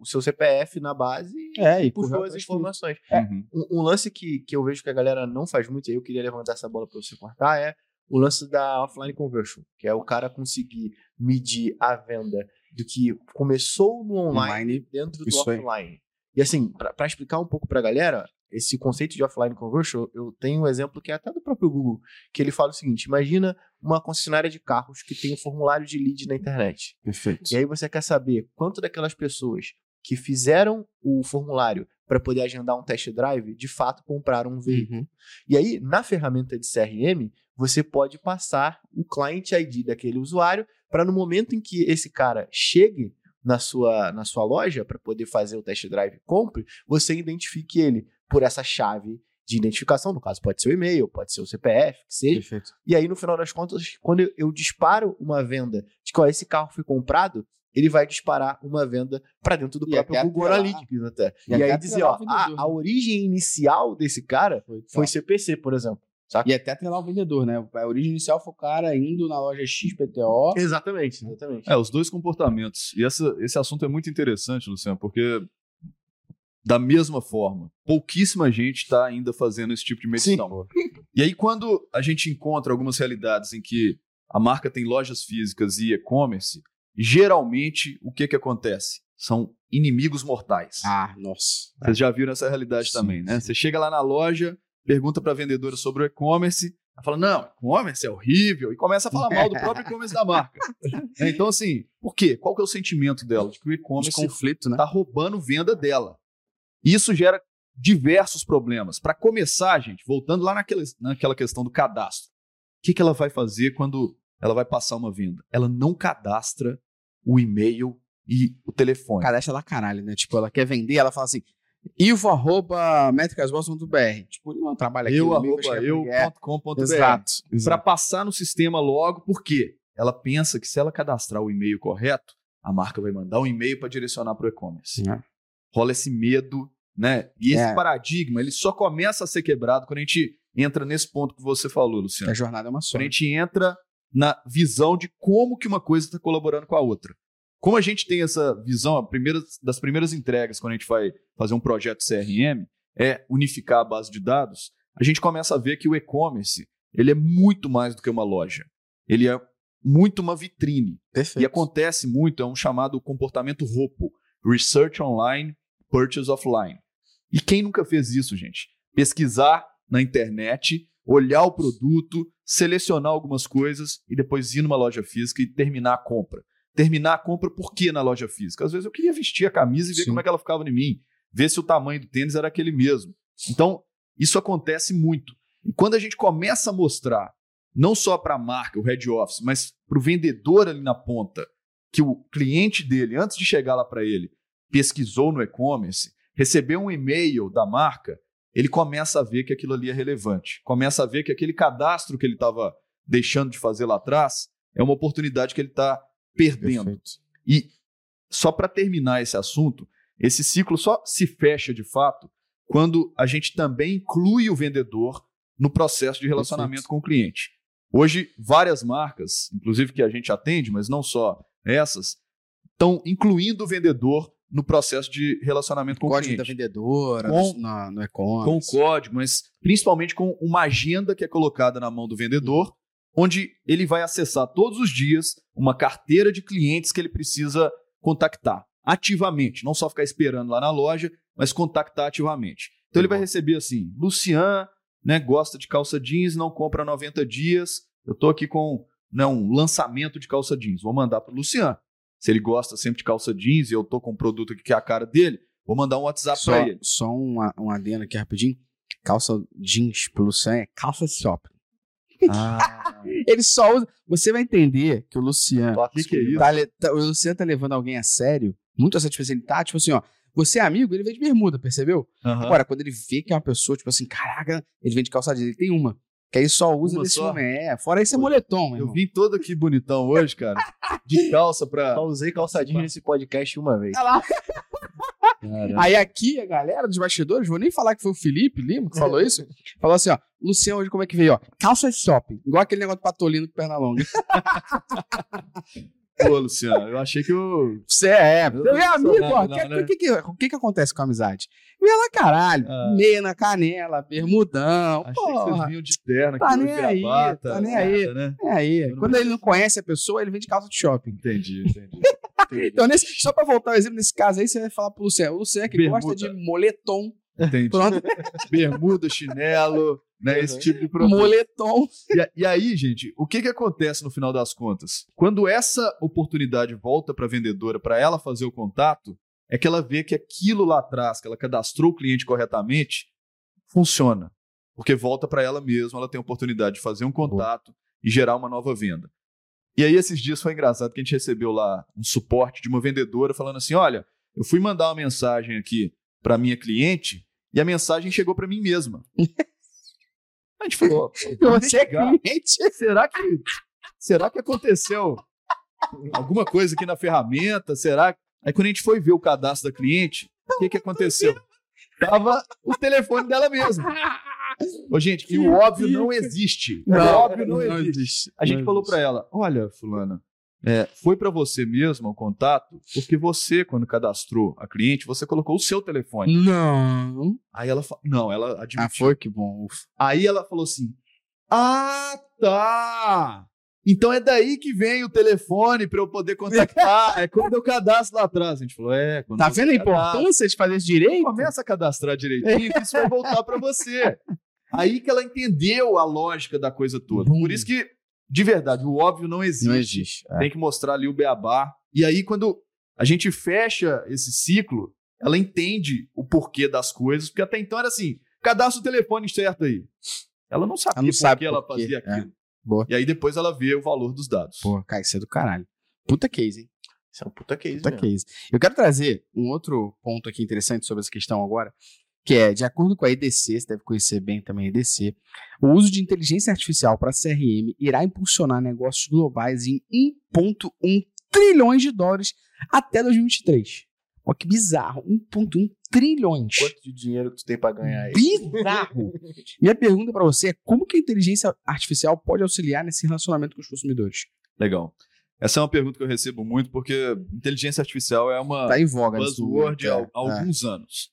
o seu, CPF na base é, e puxou as informações. É. Uhum. Um, um, lance que, que eu vejo que a galera não faz muito, e eu queria levantar essa bola para você cortar, é o lance da offline conversion, que é o cara conseguir medir a venda do que começou no online, online dentro do offline. Aí. E assim, para explicar um pouco para a galera, esse conceito de offline conversion, eu tenho um exemplo que é até do próprio Google, que ele fala o seguinte: imagina uma concessionária de carros que tem um formulário de lead na internet. Perfeito. E aí você quer saber quanto daquelas pessoas que fizeram o formulário para poder agendar um test drive, de fato compraram um veículo. Uhum. E aí, na ferramenta de CRM, você pode passar o client ID daquele usuário para no momento em que esse cara chegue na sua, na sua loja para poder fazer o test drive compre, você identifique ele por essa chave de identificação, no caso pode ser o e-mail, pode ser o CPF, que seja. Perfeito. E aí, no final das contas, quando eu, eu disparo uma venda de qual esse carro foi comprado, ele vai disparar uma venda para dentro do e próprio Google Analytics até. E, e aí dizer, ó, a, a, origem inicial desse cara foi, foi CPC, por exemplo. Saca? E até atrelar o vendedor, né? A origem inicial foi o cara indo na loja XPTO. Exatamente, exatamente. É, os dois comportamentos. E essa, esse assunto é muito interessante, Luciano, porque da mesma forma, pouquíssima gente está ainda fazendo esse tipo de medição. Sim. E aí, quando a gente encontra algumas realidades em que a marca tem lojas físicas e e-commerce, geralmente o que, que acontece? São inimigos mortais. Ah, nossa. Vocês já viram essa realidade sim, também, né? Sim. Você chega lá na loja, pergunta para a vendedora sobre o e-commerce, ela fala, não, e-commerce é horrível, e começa a falar mal do próprio e-commerce da marca. É, então, assim, por quê? Qual que é o sentimento dela? De que o e-commerce conflito, né? tá roubando venda dela. E isso gera diversos problemas. Para começar, gente, voltando lá naquela, naquela questão do cadastro. O que, que ela vai fazer quando ela vai passar uma venda? Ela não cadastra o e-mail e o telefone. Cadastra lá caralho, né? Tipo, ela quer vender, ela fala assim, Ivo arroba métricasboss.br. Tipo, não trabalha aqui. Eu arroba eu.com.br. Exato. Para passar no sistema logo, por quê? Ela pensa que se ela cadastrar o e-mail correto, a marca vai mandar um e-mail para direcionar para o e-commerce. É. Rola esse medo, né? E esse é. paradigma, ele só começa a ser quebrado quando a gente entra nesse ponto que você falou, Luciano. A jornada é uma só. Quando a gente entra na visão de como que uma coisa está colaborando com a outra. Como a gente tem essa visão, primeira, das primeiras entregas, quando a gente vai fazer um projeto CRM, é unificar a base de dados, a gente começa a ver que o e-commerce ele é muito mais do que uma loja. Ele é muito uma vitrine. Perfeito. E acontece muito, é um chamado comportamento ROPO, Research Online, Purchase Offline. E quem nunca fez isso, gente? Pesquisar na internet, olhar o produto, selecionar algumas coisas e depois ir numa loja física e terminar a compra. Terminar a compra por quê na loja física? Às vezes eu queria vestir a camisa e ver Sim. como é que ela ficava em mim, ver se o tamanho do tênis era aquele mesmo. Então, isso acontece muito. E quando a gente começa a mostrar, não só para a marca, o head office, mas para o vendedor ali na ponta, que o cliente dele, antes de chegar lá para ele, pesquisou no e-commerce, recebeu um e-mail da marca, ele começa a ver que aquilo ali é relevante. Começa a ver que aquele cadastro que ele estava deixando de fazer lá atrás é uma oportunidade que ele está perdendo. Perfeito. E só para terminar esse assunto, esse ciclo só se fecha de fato quando a gente também inclui o vendedor no processo de relacionamento Perfeito. com o cliente. Hoje, várias marcas, inclusive que a gente atende, mas não só essas, estão incluindo o vendedor no processo de relacionamento com o Código da cliente. vendedora, Com- no, no Com o e-commerce. código, mas principalmente com uma agenda que é colocada na mão do vendedor, onde ele vai acessar todos os dias uma carteira de clientes que ele precisa contactar ativamente, não só ficar esperando lá na loja, mas contactar ativamente. Então ele vai receber assim: Lucian, né, gosta de calça jeans, não compra há 90 dias. Eu tô aqui com né, um lançamento de calça jeans, vou mandar para o Lucian. Se ele gosta sempre de calça jeans e eu tô com um produto aqui que é a cara dele, vou mandar um WhatsApp para ele. só um, a- um adendo aqui rapidinho. Calça jeans pelo Sam é calça shopping. Ah, Ele só usa. Você vai entender que o Luciano. que que é tá le- tá- o Luciano tá levando alguém a sério. Muito a sério, tipo assim, ele tá, tipo assim, ó. Você é amigo, ele vem de bermuda, percebeu? Aham. Agora, quando ele vê que é uma pessoa, tipo assim, caraca, ele vem de calça jeans, ele tem uma. Que aí só usa Uma nesse só? momento. É, fora isso é moletom, meu Eu irmão. vim todo aqui bonitão hoje, cara. De calça pra. Só usei calçadinho nesse podcast uma vez. Olha lá. Aí aqui, a galera dos bastidores, vou nem falar que foi o Felipe Lima que falou isso. Falou assim, ó, Luciano hoje como é que veio, ó? Calça shopping. Igual aquele negócio de patolino com perna longa. Pô, Luciano, eu achei que eu. Você é, Eu você é não sou amigo, não, que- né? O que, que, o que que acontece com a amizade? Meia lá, caralho. Ah. Meia na canela, bermudão. Achei que vocês Porra. vinham de terno Tá aqui, nem aí, gravata, tá nem aí. nada, Né? É aí. Eu Quando ele não conhece a pessoa, ele vem de calça de shopping. Entendi, entendi. Então, nesse- só pra voltar ao exemplo, nesse caso aí, você vai falar pro Luciano. O Luciano é que Bermuda. gosta de moletom. Pronto, Bermuda, chinelo, né? Esse tipo de produto. moletom. E, e aí, gente, o que, que acontece no final das contas? Quando essa oportunidade volta para a vendedora, para ela fazer o contato, é que ela vê que aquilo lá atrás, que ela cadastrou o cliente corretamente, funciona. Porque volta para ela mesma, ela tem a oportunidade de fazer um contato e gerar uma nova venda. E aí, esses dias foi engraçado que a gente recebeu lá um suporte de uma vendedora falando assim: olha, eu fui mandar uma mensagem aqui para minha cliente e a mensagem chegou para mim mesma. A gente falou, "Pô, vamos Você é investigar. cliente. será que será que aconteceu alguma coisa aqui na ferramenta? Será? Aí quando a gente foi ver o cadastro da cliente, o que que aconteceu? Tava o telefone dela mesmo. Ô, gente, e o óbvio não existe. o óbvio não, existe. A gente falou pra ela: "Olha, fulana, é, foi pra você mesma o contato, porque você quando cadastrou a cliente, você colocou o seu telefone". Não. Aí ela falou: "Não, ela admitiu". Ah, foi que bom. Ufa. Aí ela falou assim: Ah, tá! Então é daí que vem o telefone pra eu poder contactar. é quando eu cadastro lá atrás. A gente falou: É, quando Tá vendo a importância de fazer isso direito? Começa a cadastrar direitinho, que isso vai voltar pra você. Aí que ela entendeu a lógica da coisa toda. Por isso que, de verdade, o óbvio não existe. Não existe. É. Tem que mostrar ali o beabá. E aí, quando a gente fecha esse ciclo, ela entende o porquê das coisas, porque até então era assim: cadastra o telefone certo aí. Ela não sabia Ela não por sabe que ela por fazia é. aquilo. Boa. E aí depois ela vê o valor dos dados. Pô, cara, isso é do caralho. Puta case, hein? Isso é um puta case Puta mesmo. case. Eu quero trazer um outro ponto aqui interessante sobre essa questão agora, que é, de acordo com a EDC, você deve conhecer bem também a EDC, o uso de inteligência artificial para CRM irá impulsionar negócios globais em 1,1 trilhões de dólares até 2023. Olha que bizarro, 1,1 trilhões. Quanto de dinheiro tu tem pra ganhar aí? Bizarro! Minha pergunta para você é como que a inteligência artificial pode auxiliar nesse relacionamento com os consumidores? Legal. Essa é uma pergunta que eu recebo muito, porque inteligência artificial é uma Tá em voga. buzzword há, é, é. alguns anos.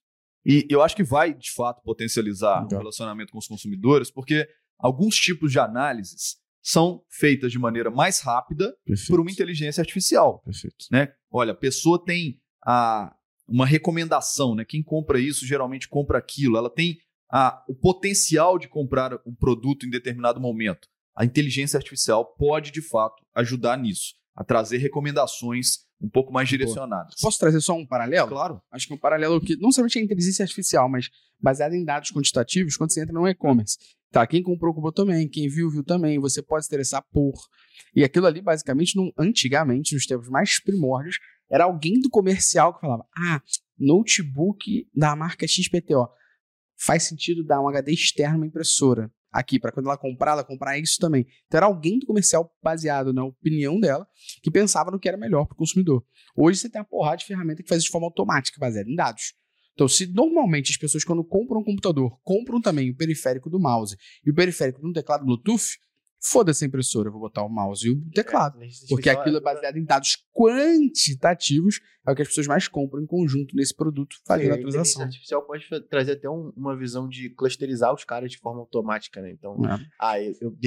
E eu acho que vai, de fato, potencializar Legal. o relacionamento com os consumidores, porque alguns tipos de análises são feitas de maneira mais rápida Perfeito. por uma inteligência artificial. Perfeito. né? Olha, a pessoa tem a, uma recomendação, né? Quem compra isso geralmente compra aquilo. Ela tem a, o potencial de comprar um produto em determinado momento. A inteligência artificial pode, de fato, ajudar nisso, a trazer recomendações um pouco mais direcionadas. Posso trazer só um paralelo? Claro. Acho que um paralelo que não somente é inteligência artificial, mas baseado em dados quantitativos quando você entra no e-commerce. Tá, quem comprou, comprou também, quem viu, viu também, você pode se interessar por. E aquilo ali, basicamente, antigamente, nos tempos mais primórdios, era alguém do comercial que falava: ah, notebook da marca XPTO. Faz sentido dar um HD externo uma impressora aqui, para quando ela comprar, ela comprar isso também. Então era alguém do comercial baseado na opinião dela, que pensava no que era melhor para o consumidor. Hoje você tem uma porrada de ferramenta que faz isso de forma automática, baseada em dados. Então, se normalmente as pessoas, quando compram um computador, compram também o periférico do mouse e o periférico do teclado Bluetooth, foda-se a impressora, eu vou botar o mouse e o teclado. É, porque aquilo é baseado em dados quantitativos, é o que as pessoas mais compram em conjunto nesse produto, fazendo a atualização. A artificial pode trazer até um, uma visão de clusterizar os caras de forma automática, né? Então, é. ah, eu, eu,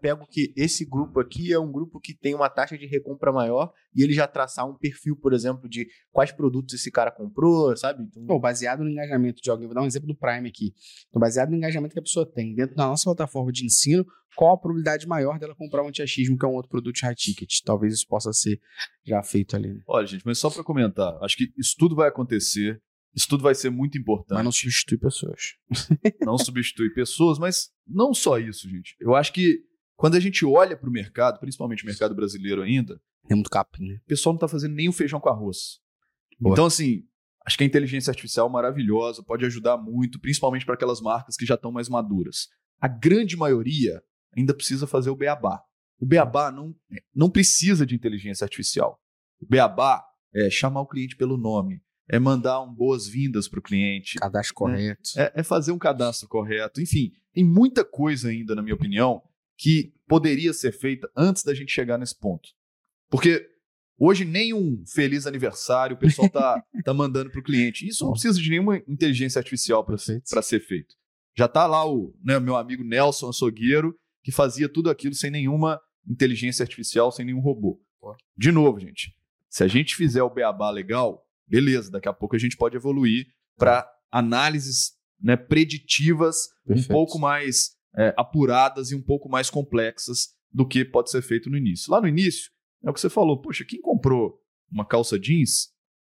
pego que esse grupo aqui é um grupo que tem uma taxa de recompra maior e ele já traçar um perfil, por exemplo, de quais produtos esse cara comprou, sabe? Então... Pô, baseado no engajamento de alguém, vou dar um exemplo do Prime aqui. Então, baseado no engajamento que a pessoa tem dentro da nossa plataforma de ensino, qual a probabilidade maior dela comprar um antiachismo, que é um outro produto de high ticket? Talvez isso possa ser já feito ali. Né? Olha, gente, mas só para comentar, acho que isso tudo vai acontecer isso tudo vai ser muito importante. Mas não substitui pessoas. não substitui pessoas, mas não só isso, gente. Eu acho que quando a gente olha para o mercado, principalmente o mercado brasileiro ainda, é muito capim, né? O pessoal não está fazendo nem o feijão com arroz. Boa. Então, assim, acho que a inteligência artificial é maravilhosa, pode ajudar muito, principalmente para aquelas marcas que já estão mais maduras. A grande maioria ainda precisa fazer o beabá. O beabá não, não precisa de inteligência artificial. O beabá é chamar o cliente pelo nome, é mandar um boas-vindas para o cliente. Cadastro né? correto. É, é, fazer um cadastro correto. Enfim, tem muita coisa ainda, na minha opinião, que poderia ser feita antes da gente chegar nesse ponto. Porque hoje nem um feliz aniversário o pessoal tá, tá mandando para o cliente. Isso não precisa de nenhuma inteligência artificial para ser feito. Já está lá o né, meu amigo Nelson Açougueiro, que fazia tudo aquilo sem nenhuma inteligência artificial, sem nenhum robô. De novo, gente, se a gente fizer o beabá legal, beleza, daqui a pouco a gente pode evoluir para análises né, preditivas Perfeito. um pouco mais é, apuradas e um pouco mais complexas do que pode ser feito no início. Lá no início, é o que você falou, poxa, quem comprou uma calça jeans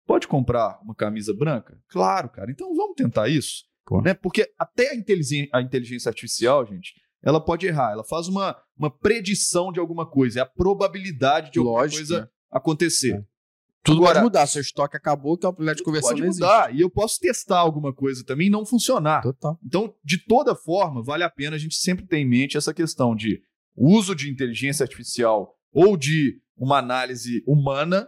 pode comprar uma camisa branca? Claro, cara. Então vamos tentar isso. Né? Porque até a inteligência, a inteligência artificial, gente, ela pode errar. Ela faz uma, uma predição de alguma coisa. É a probabilidade de alguma Lógico, coisa né? acontecer. É. Tudo Agora, pode mudar. Seu estoque acabou, que a probabilidade de conversão pode não mudar. Existe. E eu posso testar alguma coisa também e não funcionar. Total. Então, de toda forma, vale a pena a gente sempre ter em mente essa questão de uso de inteligência artificial ou de uma análise humana,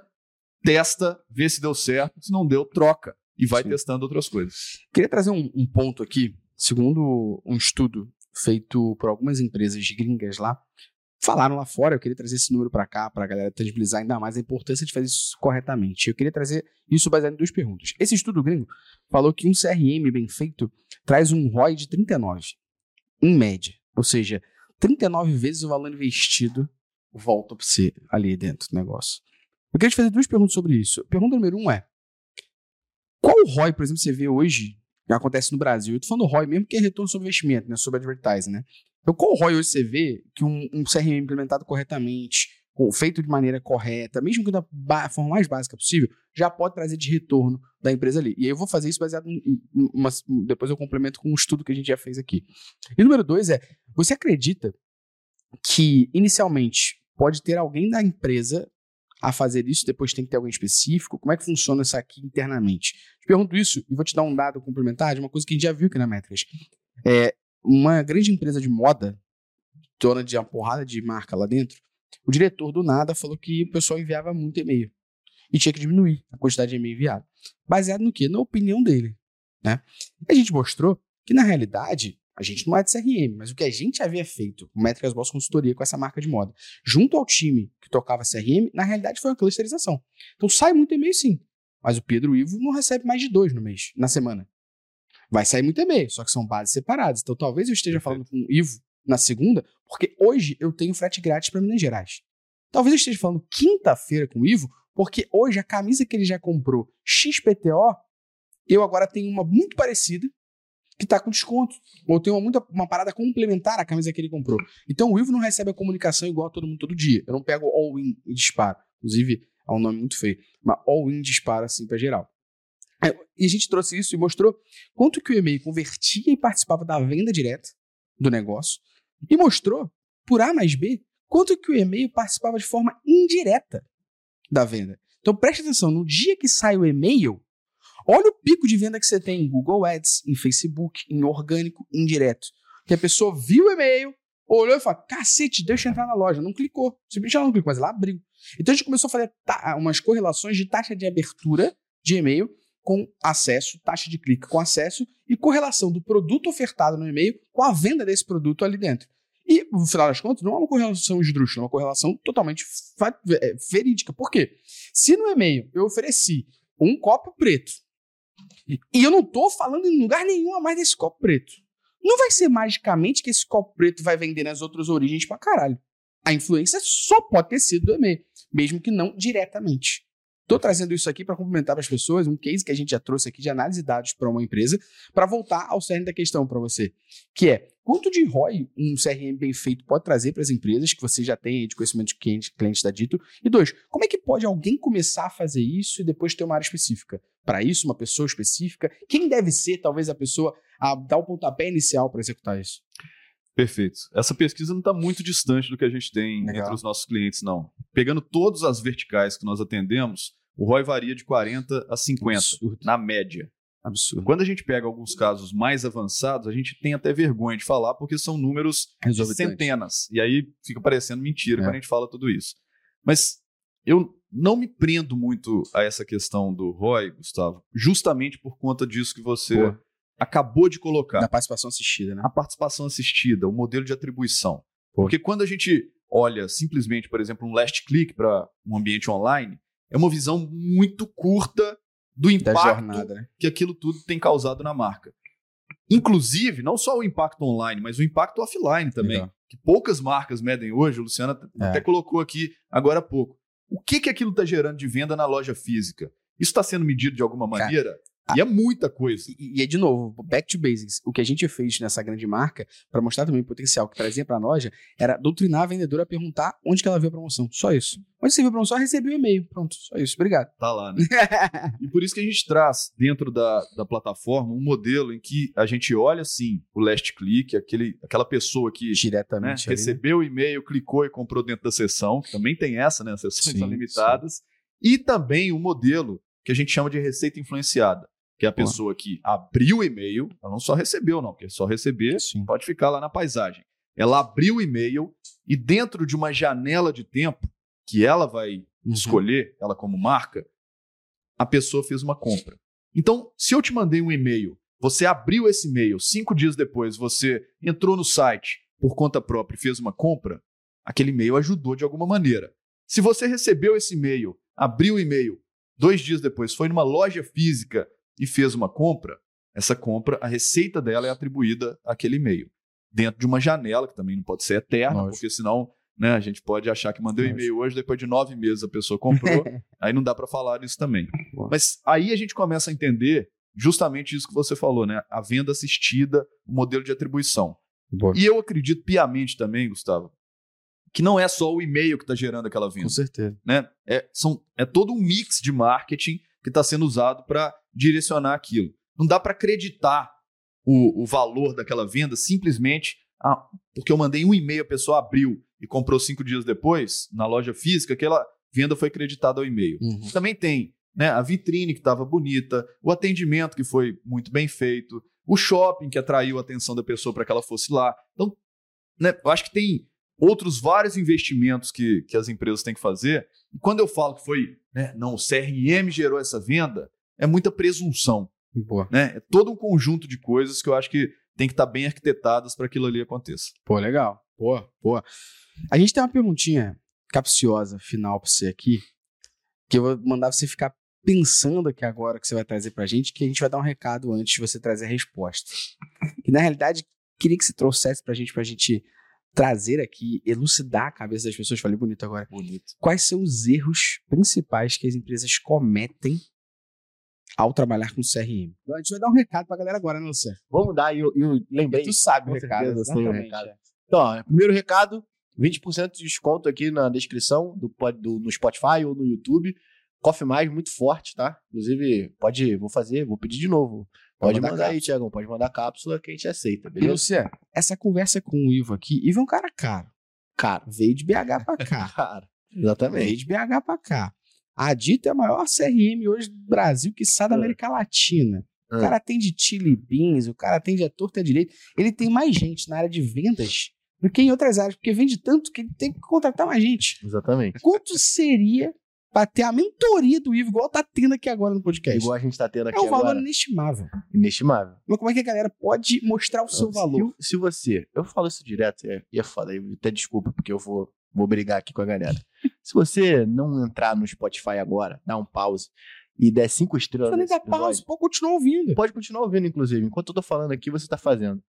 testa, vê se deu certo. Se não deu, troca. E vai Sim. testando outras coisas. Queria trazer um, um ponto aqui. Segundo um estudo feito por algumas empresas gringas lá, falaram lá fora, eu queria trazer esse número para cá, para a galera tangibilizar ainda mais a importância de fazer isso corretamente. Eu queria trazer isso baseado em duas perguntas. Esse estudo gringo falou que um CRM bem feito traz um ROI de 39, em média. Ou seja, 39 vezes o valor investido volta para você ali dentro do negócio. Eu queria te fazer duas perguntas sobre isso. Pergunta número um é: qual o ROI, por exemplo, você vê hoje que acontece no Brasil? Eu tô falando ROI mesmo que é retorno sobre investimento, né? Sobre advertising, né? Então, qual ROI hoje você vê que um, um CRM implementado corretamente, feito de maneira correta, mesmo que da forma mais básica possível, já pode trazer de retorno da empresa ali. E aí eu vou fazer isso baseado em, uma, depois eu complemento com um estudo que a gente já fez aqui. E número dois é, você acredita que inicialmente pode ter alguém da empresa a fazer isso, depois tem que ter alguém específico? Como é que funciona isso aqui internamente? Te pergunto isso e vou te dar um dado complementar de uma coisa que a gente já viu aqui na Métricas. É, uma grande empresa de moda, dona de uma porrada de marca lá dentro, o diretor do nada falou que o pessoal enviava muito e-mail e tinha que diminuir a quantidade de e-mail enviado. Baseado no quê? Na opinião dele. Né? A gente mostrou que, na realidade, a gente não é de CRM, mas o que a gente havia feito com Métricas Boss Consultoria com essa marca de moda, junto ao time que tocava CRM, na realidade foi uma clusterização. Então sai muito e-mail sim, mas o Pedro Ivo não recebe mais de dois no mês, na semana. Vai sair muito e-mail, só que são bases separadas. Então talvez eu esteja falando com o Ivo na segunda, porque hoje eu tenho frete grátis para Minas Gerais. Talvez eu esteja falando quinta-feira com o Ivo, porque hoje a camisa que ele já comprou XPTO, eu agora tenho uma muito parecida, que tá com desconto. Ou tem uma, muita, uma parada complementar à camisa que ele comprou. Então o Ivo não recebe a comunicação igual a todo mundo todo dia. Eu não pego all-in e disparo. Inclusive, é um nome muito feio. Mas all-in dispara assim para geral. E a gente trouxe isso e mostrou quanto que o e-mail convertia e participava da venda direta do negócio. E mostrou, por A mais B, quanto que o e-mail participava de forma indireta da venda. Então preste atenção, no dia que sai o e-mail, olha o pico de venda que você tem em Google Ads, em Facebook, em orgânico, indireto. Que a pessoa viu o e-mail, olhou e falou: cacete, deixa eu entrar na loja. Não clicou. Simplesmente ela não clicou, mas ela abriu. Então a gente começou a fazer umas correlações de taxa de abertura de e-mail com acesso, taxa de clique com acesso e correlação do produto ofertado no e-mail com a venda desse produto ali dentro. E, no final das contas, não é uma correlação esdrúxula, é uma correlação totalmente é, verídica. Por quê? Se no e-mail eu ofereci um copo preto e eu não estou falando em lugar nenhum a mais desse copo preto, não vai ser magicamente que esse copo preto vai vender nas outras origens pra caralho. A influência só pode ter sido do e-mail, mesmo que não diretamente. Estou trazendo isso aqui para complementar para as pessoas um case que a gente já trouxe aqui de análise de dados para uma empresa, para voltar ao cerne da questão para você, que é quanto de ROI um CRM bem feito pode trazer para as empresas que você já tem de conhecimento de cliente, cliente dito, e dois, como é que pode alguém começar a fazer isso e depois ter uma área específica? Para isso, uma pessoa específica? Quem deve ser, talvez, a pessoa a dar o pontapé inicial para executar isso? Perfeito. Essa pesquisa não está muito distante do que a gente tem Legal. entre os nossos clientes, não. Pegando todas as verticais que nós atendemos, o ROI varia de 40 a 50, Absurdo. na média. Absurdo. Quando a gente pega alguns casos mais avançados, a gente tem até vergonha de falar, porque são números de centenas. E aí fica parecendo mentira é. quando a gente fala tudo isso. Mas eu não me prendo muito a essa questão do ROI, Gustavo, justamente por conta disso que você Pô acabou de colocar. Da participação assistida, né? A participação assistida, o modelo de atribuição. Porque quando a gente olha simplesmente, por exemplo, um last click para um ambiente online, é uma visão muito curta do impacto jornada, né? que aquilo tudo tem causado na marca. Inclusive, não só o impacto online, mas o impacto offline também. Legal. Que poucas marcas medem hoje, o Luciano é. até colocou aqui agora há pouco. O que, que aquilo está gerando de venda na loja física? Isso está sendo medido de alguma maneira? Cara, e é muita coisa. E, e é de novo, back to basics. O que a gente fez nessa grande marca, para mostrar também o potencial que trazia para a loja, era doutrinar a vendedora a perguntar onde que ela viu a promoção. Só isso. Onde você viu a promoção? Recebi o um e-mail. Pronto, só isso. Obrigado. Tá lá, né? e por isso que a gente traz dentro da, da plataforma um modelo em que a gente olha assim o last click, aquele, aquela pessoa que diretamente né, recebeu o e-mail, clicou e comprou dentro da sessão, que também tem essa, né? As sessões sim, são limitadas. Sim. E também o um modelo que a gente chama de receita influenciada que é a pessoa que abriu o e-mail, ela não só recebeu, não, porque só receber Sim. pode ficar lá na paisagem. Ela abriu o e-mail e dentro de uma janela de tempo que ela vai uhum. escolher, ela como marca, a pessoa fez uma compra. Então, se eu te mandei um e-mail, você abriu esse e-mail, cinco dias depois você entrou no site por conta própria e fez uma compra, aquele e-mail ajudou de alguma maneira. Se você recebeu esse e-mail, abriu o e-mail, dois dias depois foi numa loja física e fez uma compra, essa compra, a receita dela é atribuída àquele e-mail. Dentro de uma janela, que também não pode ser eterna, Lógico. porque senão né, a gente pode achar que mandei um e-mail hoje, depois de nove meses a pessoa comprou, aí não dá para falar isso também. Mas aí a gente começa a entender justamente isso que você falou, né? A venda assistida, o modelo de atribuição. Boa. E eu acredito piamente também, Gustavo, que não é só o e-mail que está gerando aquela venda. Com certeza. Né? É, são, é todo um mix de marketing que está sendo usado para direcionar aquilo. Não dá para acreditar o, o, valor daquela venda simplesmente ah, porque eu mandei um e-mail, a pessoa abriu e comprou cinco dias depois na loja física, aquela venda foi creditada ao e-mail. Uhum. Também tem né, a vitrine que estava bonita, o atendimento que foi muito bem feito, o shopping que atraiu a atenção da pessoa para que ela fosse lá. Então, né, eu acho que tem outros vários investimentos que, que as empresas têm que fazer. E quando eu falo que foi, né, não, o CRM gerou essa venda, é muita presunção. Boa. Né? É todo um conjunto de coisas que eu acho que tem que estar tá bem arquitetadas para aquilo ali aconteça. Pô, legal. Boa, boa. A gente tem uma perguntinha capciosa final para você aqui, que eu vou mandar você ficar pensando aqui agora que você vai trazer para a gente, que a gente vai dar um recado antes de você trazer a resposta. Que na realidade, queria que você trouxesse para a gente, para a gente trazer aqui, elucidar a cabeça das pessoas. Falei bonito agora. Bonito. Quais são os erros principais que as empresas cometem ao trabalhar com CRM. Então, a gente vai dar um recado pra galera agora, né, Luciano? Vamos dar, e eu, eu lembrei. Tu sabe o com recado, certeza eu sei o exatamente. recado. é. Então, ó, primeiro recado, 20% de desconto aqui na descrição do, do- no Spotify ou no YouTube. Coffee Mais, muito forte, tá? Inclusive, pode, vou fazer, vou pedir de novo. Pode mandar mandar aí, Tiagão, pode mandar cápsula que a gente aceita, E, beleza? Luciano, essa conversa com o Ivo aqui, Ivo é um cara caro. Cara, Veio de BH pra cá. cara, Veio exatamente. de BH pra cá. A Dita é a maior CRM hoje do Brasil, que sai da É. América Latina. O É. cara atende Chili Beans, o cara atende a torta direito. Ele tem mais gente na área de vendas do que em outras áreas, porque vende tanto que ele tem que contratar mais gente. Exatamente. Quanto seria pra ter a mentoria do Ivo, igual tá tendo aqui agora no podcast? Igual a gente tá tendo aqui é um valor agora. inestimável. Inestimável. Mas como é que a galera pode mostrar o seu Se- valor? Se, você, eu falo isso direto, é, e é foda, eu até desculpa, porque eu vou, vou brigar aqui com a galera. Se você não entrar no Spotify agora, dar um pause e der cinco estrelas Você nem dá episódio, pode continuar ouvindo. pode continuar ouvindo, inclusive. Enquanto eu tô falando aqui, você tá fazendo.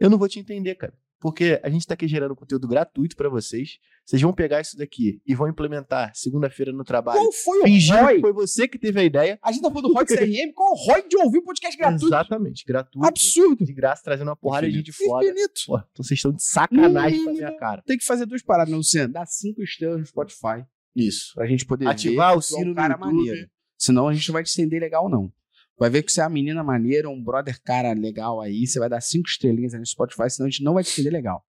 Eu não vou te entender, cara. Porque a gente tá aqui gerando conteúdo gratuito pra vocês. Vocês vão pegar isso daqui e vão implementar segunda-feira no trabalho. Qual foi o Fingindo ROI? que foi você que teve a ideia. A gente tá falando do ROI de CRM, qual o ROI de ouvir o podcast gratuito? Exatamente, gratuito. Absurdo. De graça, trazendo uma porrada de gente foda. Infinito. Pô, então vocês estão de sacanagem com a Hum, minha cara. Tem que fazer duas paradas, né, Luciano? Dar cinco estrelas no Spotify Isso. pra gente poder Ativar ver o é sino um no cara YouTube. maneiro. Senão a gente não vai te estender legal, não. Vai ver que você é uma menina maneira, um brother cara legal aí, você vai dar cinco estrelinhas aí no Spotify, senão a gente não vai te estender legal.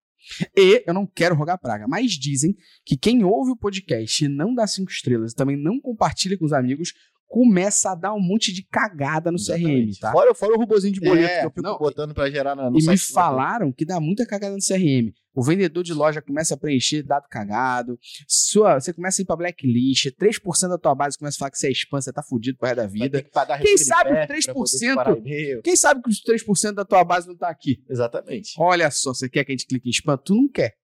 E eu não quero rogar praga, mas dizem que quem ouve o podcast e não dá cinco estrelas e também não compartilha com os amigos, começa a dar um monte de cagada no CRM, tá? Fora, fora o robozinho de boleto É, que eu fico não, botando pra gerar na, no E me falaram que dá muita cagada no CRM. O vendedor de loja começa a preencher dado cagado, sua, você começa a ir pra blacklist, 3% da tua base começa a falar que você é spam, você tá fudido pro resto da vida. que Quem sabe pra 3% poder disparar e-mail. Quem sabe que os 3% da tua base não tá aqui? Exatamente. Olha só, você quer que a gente clique em spam? Tu não quer.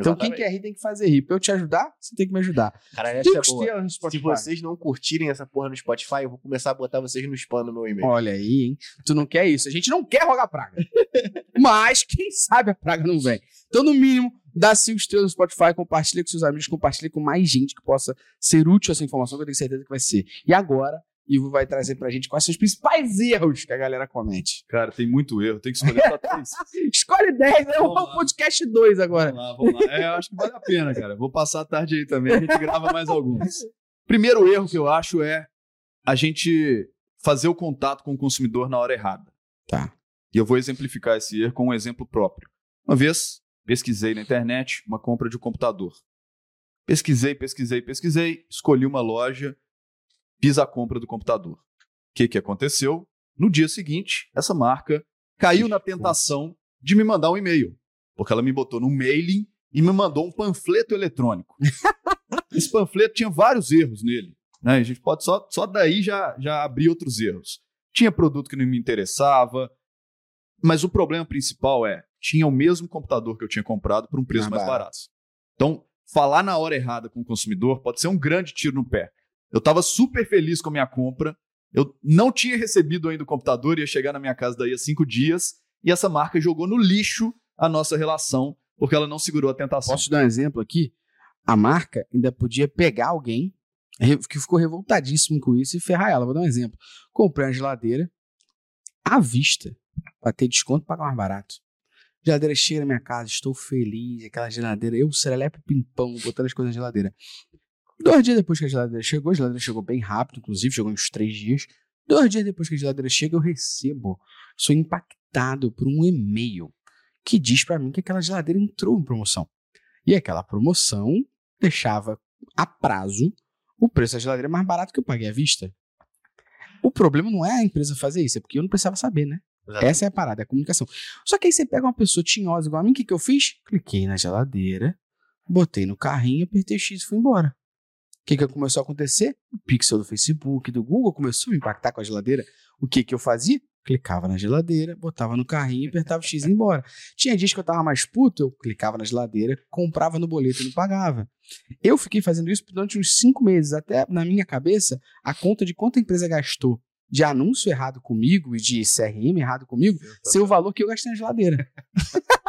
Então quem quer rir tem que fazer rir. Pra eu te ajudar, você tem que me ajudar. Cara, essa é boa. no Se Spotify. vocês não curtirem essa porra no Spotify, eu vou começar a botar vocês no spam no meu e-mail. Olha aí, hein? Tu não quer isso. A gente não quer rogar praga. Mas quem sabe a praga não vem. Então, no mínimo, dá cinco estrelas no Spotify, compartilha com seus amigos, compartilha com mais gente que possa ser útil essa informação, que eu tenho certeza que vai ser. E agora, Ivo vai trazer pra gente quais são os principais erros que a galera comete. Cara, tem muito erro, tem que escolher só três. Escolhe 10, né? Vamos O podcast 2 agora. Vamos lá, vamos lá. É, eu acho que vale a pena, cara. Vou passar a tarde aí também, a gente grava mais alguns. Primeiro erro que eu acho é a gente fazer o contato com o consumidor na hora errada. Tá. E eu vou exemplificar esse erro com um exemplo próprio. Uma vez, pesquisei na internet uma compra de um computador. Pesquisei, pesquisei, pesquisei, escolhi uma loja, fiz a compra do computador. O que, que aconteceu? No dia seguinte, essa marca caiu na tentação de me mandar um e-mail. Porque ela me botou num mailing e me mandou um panfleto eletrônico. Esse panfleto tinha vários erros nele. Né? A gente pode só, só daí já, já abrir outros erros. Tinha produto que não me interessava, mas o problema principal é, tinha o mesmo computador que eu tinha comprado por um preço Mais mais barato. Então, falar na hora errada com o consumidor pode ser um grande tiro no pé. Eu estava super feliz com a minha compra, eu não tinha recebido ainda o computador, ia chegar na minha casa daí a cinco dias, e essa marca jogou no lixo a nossa relação, porque ela não segurou a tentação. Posso te dar um exemplo aqui? A marca ainda podia pegar alguém que ficou revoltadíssimo com isso e ferrar ela. Vou dar um exemplo. Comprei uma geladeira à vista para ter desconto pagar mais barato. Geladeira chega na minha casa, estou feliz. Aquela geladeira, eu, serelepe pimpão, botando as coisas na geladeira. Dois dias depois que a geladeira chegou, a geladeira chegou bem rápido, inclusive, chegou uns três dias. Dois dias depois que a geladeira chega, eu recebo, sou impactado por um e-mail que diz para mim que aquela geladeira entrou em promoção. E aquela promoção deixava a prazo o preço da geladeira mais barato que eu paguei à vista. O problema não é a empresa fazer isso, é porque eu não precisava saber, né? Exatamente. Essa é a parada, é a comunicação. Só que aí você pega uma pessoa tinhosa igual a mim, o que, que eu fiz? Cliquei na geladeira, botei no carrinho, apertei o X e fui embora. O que, que começou a acontecer? O pixel do Facebook, do Google começou a me impactar com a geladeira. O que, que eu fazia? Clicava na geladeira, botava no carrinho, apertava o X e ia embora. Tinha dias que eu tava mais puto, eu clicava na geladeira, comprava no boleto e não pagava. Eu fiquei fazendo isso durante uns cinco meses, até na minha cabeça, a conta de quanto a empresa gastou de anúncio errado comigo e de CRM errado comigo, ser o valor que eu gastei na geladeira.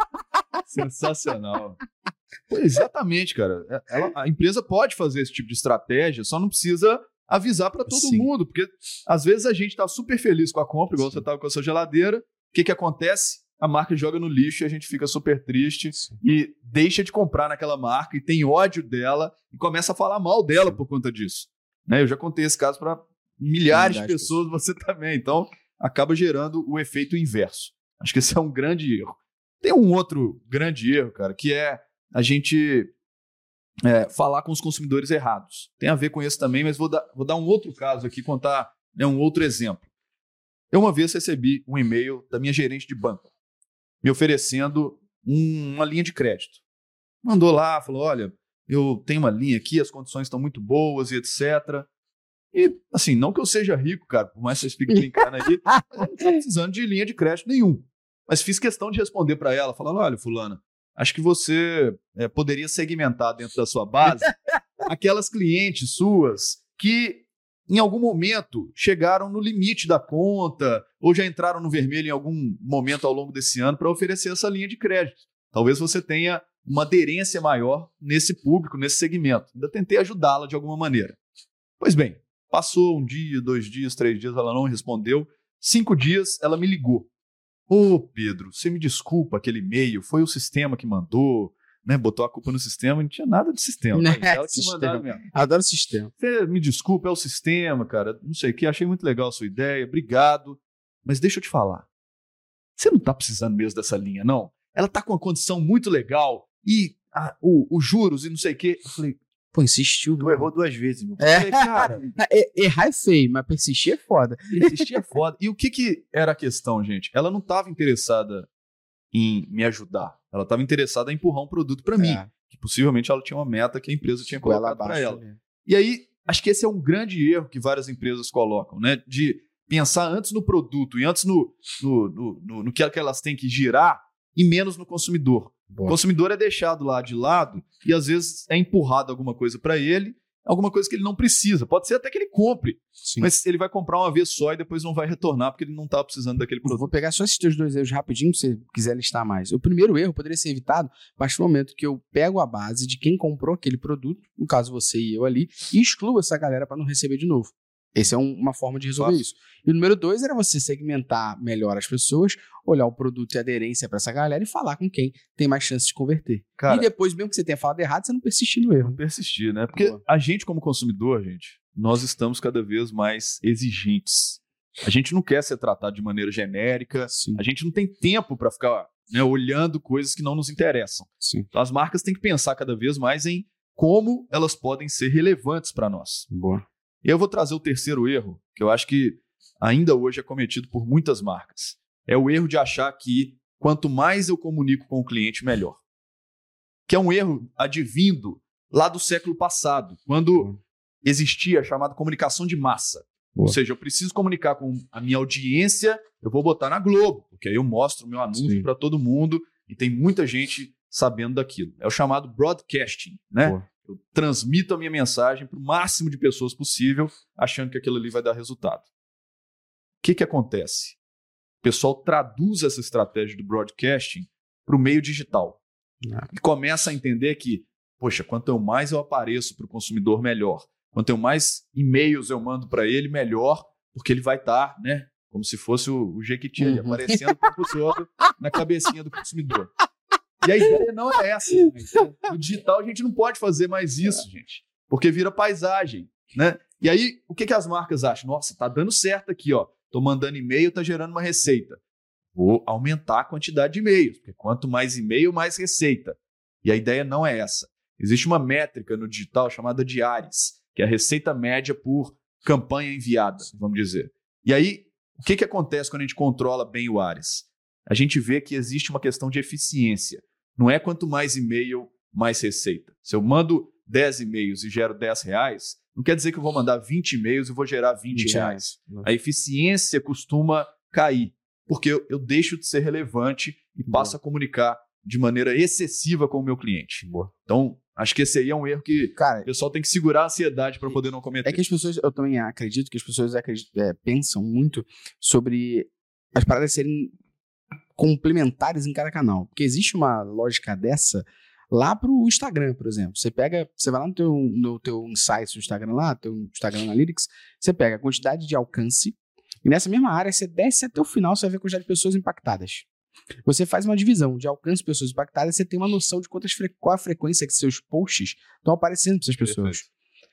Sensacional. Exatamente, cara. É- ela- a empresa pode fazer esse tipo de estratégia, só não precisa avisar para todo Sim. mundo, porque às vezes a gente tá super feliz com a compra, igual Sim. você tava com a sua geladeira. O que que acontece? A marca joga no lixo e a gente fica super triste Sim. e deixa de comprar naquela marca e tem ódio dela e começa a falar mal dela por conta disso. Né? Eu já contei esse caso para Milhares de pessoas, você também. Então, acaba gerando o efeito inverso. Acho que esse é um grande erro. Tem um outro grande erro, cara, que é a gente é, falar com os consumidores errados. Tem a ver com esse também, mas vou dar, vou dar um outro caso aqui, contar né, um outro exemplo. Eu uma vez recebi um e-mail da minha gerente de banco me oferecendo um- uma linha de crédito. Mandou lá, falou: olha, eu tenho uma linha aqui, as condições estão muito boas e etc. E, assim, não que eu seja rico, cara, por mais que vocês fiquem brincando aí, eu não tô precisando de linha de crédito nenhum. Mas fiz questão de responder para ela, falando: olha, Fulana, acho que você eh, poderia segmentar dentro da sua base aquelas clientes suas que em algum momento chegaram no limite da conta ou já entraram no vermelho em algum momento ao longo desse ano para oferecer essa linha de crédito. Talvez você tenha uma aderência maior nesse público, nesse segmento. Ainda tentei ajudá-la de alguma maneira. Pois bem, passou um dia, dois dias, três dias, ela não respondeu. Cinco dias, ela me ligou. Ô, Pedro, você me desculpa aquele e-mail, foi o sistema que mandou, né? Botou a culpa no sistema, não tinha nada de sistema. Né, ela que sistema. Adoro sistema. Você me desculpa, é o sistema, cara. Não sei o que, achei muito legal a sua ideia, obrigado. Mas deixa eu te falar. Você não tá precisando mesmo dessa linha, não? Ela tá com uma condição muito legal e ah, os juros e não sei o quê. Eu falei, Pô, insistiu. Tu errou duas vezes, meu. É. falei, cara, É, errar é feio, mas persistir é foda. Insistir é foda. E o que que era a questão, gente? Ela não estava interessada em me ajudar. Ela estava interessada em empurrar um produto para mim. É, Que possivelmente ela tinha uma meta que a empresa tinha ela colocado para abaixo. ela. ali. E aí, acho que esse é um grande erro que várias empresas colocam, né? De pensar antes no produto e antes no, no, no, no, no que elas têm que girar e menos no consumidor. O consumidor é deixado lá de lado e às vezes é empurrado alguma coisa para ele, alguma coisa que ele não precisa. Pode ser até que ele compre, Sim. mas ele vai comprar uma vez só e depois não vai retornar porque ele não está precisando daquele Eu produto. Vou pegar só esses teus dois erros rapidinho, se você quiser listar mais. O primeiro erro poderia ser evitado a partir do momento que eu pego a base de quem comprou aquele produto, no caso você e eu ali, e excluo essa galera para não receber de novo. Essa é um- uma forma de resolver isso. E o número dois era você segmentar melhor as pessoas, olhar o produto e a aderência para essa galera e falar com quem tem mais chance de converter. Cara, e depois, mesmo que você tenha falado errado, você não persistir no erro. não persistir, né? Porque Boa. a gente, como consumidor, gente, nós estamos cada vez mais exigentes. A gente não quer ser tratado de maneira genérica, Sim, a gente não tem tempo para ficar né, olhando coisas que não nos interessam. sim. Então, as marcas têm que pensar cada vez mais em como elas podem ser relevantes para nós. Boa. E eu vou trazer o terceiro erro, que eu acho que ainda hoje é cometido por muitas marcas. É o erro de achar que quanto mais eu comunico com o cliente, melhor. Que é um erro advindo lá do século passado, quando existia a chamada comunicação de massa. Boa. Ou seja, eu preciso comunicar com a minha audiência, eu vou botar na Globo, porque aí eu mostro o meu anúncio para todo mundo e tem muita gente sabendo daquilo. É o chamado broadcasting, né? Boa. Eu transmito a minha mensagem para o máximo de pessoas possível, achando que aquilo ali vai dar resultado. O que, que acontece? O pessoal traduz essa estratégia do broadcasting para o meio digital Ah. e começa a entender que, poxa, quanto mais eu apareço para o consumidor, melhor. Quanto mais e-mails eu mando para ele, melhor, porque ele vai estar, né? Como se fosse o, o Jequiti Uhum. aparecendo o tempo todo na cabecinha do consumidor. E a ideia não é essa. gente. No digital a gente não pode fazer mais isso, gente. Porque vira paisagem, né? E aí, o que, que as marcas acham? Nossa, tá dando certo aqui, ó. Tô mandando e-mail, tá gerando uma receita. Vou aumentar a quantidade de e-mails, porque quanto mais e-mail, mais receita. E a ideia não é essa. Existe uma métrica no digital chamada de ARES, que é a receita média por campanha enviada, vamos dizer. E aí, o que, que acontece quando a gente controla bem o ARES? A gente vê que existe uma questão de eficiência. Não é quanto mais e-mail, mais receita. Se eu mando 10 e-mails e gero 10 reais, não quer dizer que eu vou mandar 20 e-mails e vou gerar 20, 20 reais. A eficiência costuma cair, porque eu, eu deixo de ser relevante e passo a comunicar de maneira excessiva com o meu cliente. Boa. Então, acho que esse aí é um erro que Cara, o pessoal tem que segurar a ansiedade para poder não cometer. É que as pessoas, eu também acredito que as pessoas acreditam, é, pensam muito sobre as paradas serem complementares em cada canal. Porque existe uma lógica dessa lá pro Instagram, por exemplo. Você pega, você vai lá no teu, no teu insights do Instagram lá, teu Instagram Analytics, você pega a quantidade de alcance e nessa mesma área você desce até o final, você vai ver a quantidade de pessoas impactadas. Você faz uma divisão de alcance de pessoas impactadas, você tem uma noção de quantas qual a frequência que seus posts estão aparecendo para essas pessoas.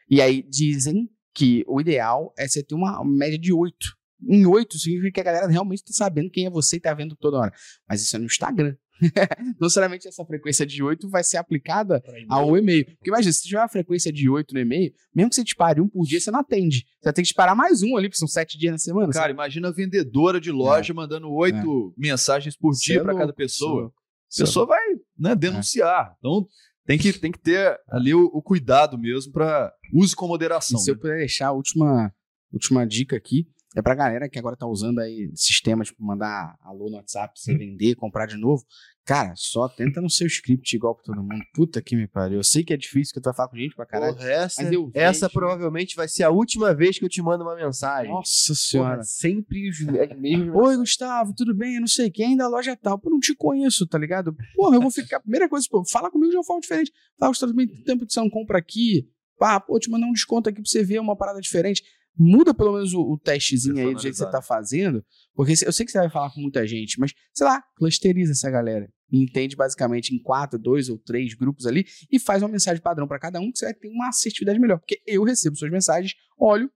E aí dizem que o ideal é você ter uma média de 8. Em 8 significa que a galera realmente está sabendo quem é você e está vendo toda hora. Mas isso é no Instagram. não necessariamente essa frequência de 8 vai ser aplicada ao e-mail. Porque imagina, se tiver uma frequência de 8 no e-mail, mesmo que você dispare um por dia, você não atende. Você vai ter que disparar mais um ali, porque são 7 dias na semana. Cara, imagina a vendedora de loja é. mandando 8 é. mensagens por dia para cada pessoa. A pessoa vai né, denunciar. É. Então tem que, tem que ter ali o, o cuidado mesmo para use com moderação. E se né? eu puder deixar a última, última dica aqui, é pra galera que agora tá usando aí sistemas tipo mandar alô no WhatsApp, você hum. vender, comprar de novo. Cara, só tenta no seu script igual pra todo mundo. Puta que me pariu. Eu sei que é difícil que tu vai falar com gente pra caralho. Porra, essa, essa provavelmente vai ser a última vez que eu te mando uma mensagem. Nossa senhora. Porra, sempre os mesmos. Oi, Gustavo, tudo bem? Eu não sei quem da loja tal. Pô, não te conheço, tá ligado? Porra, eu vou ficar. Primeira coisa, pô, fala comigo de uma forma diferente. Fala, Gustavo, tem tempo que você não compra aqui. Pá, pô, te mandar um desconto aqui pra você ver uma parada diferente muda pelo menos o, o testezinho aí do jeito que você tá fazendo, porque eu sei que você vai falar com muita gente, mas, sei lá, clusteriza essa galera. Entende basicamente em quatro, dois ou três grupos ali e faz uma mensagem padrão para cada um que você vai ter uma assertividade melhor. Porque eu recebo suas mensagens, olho,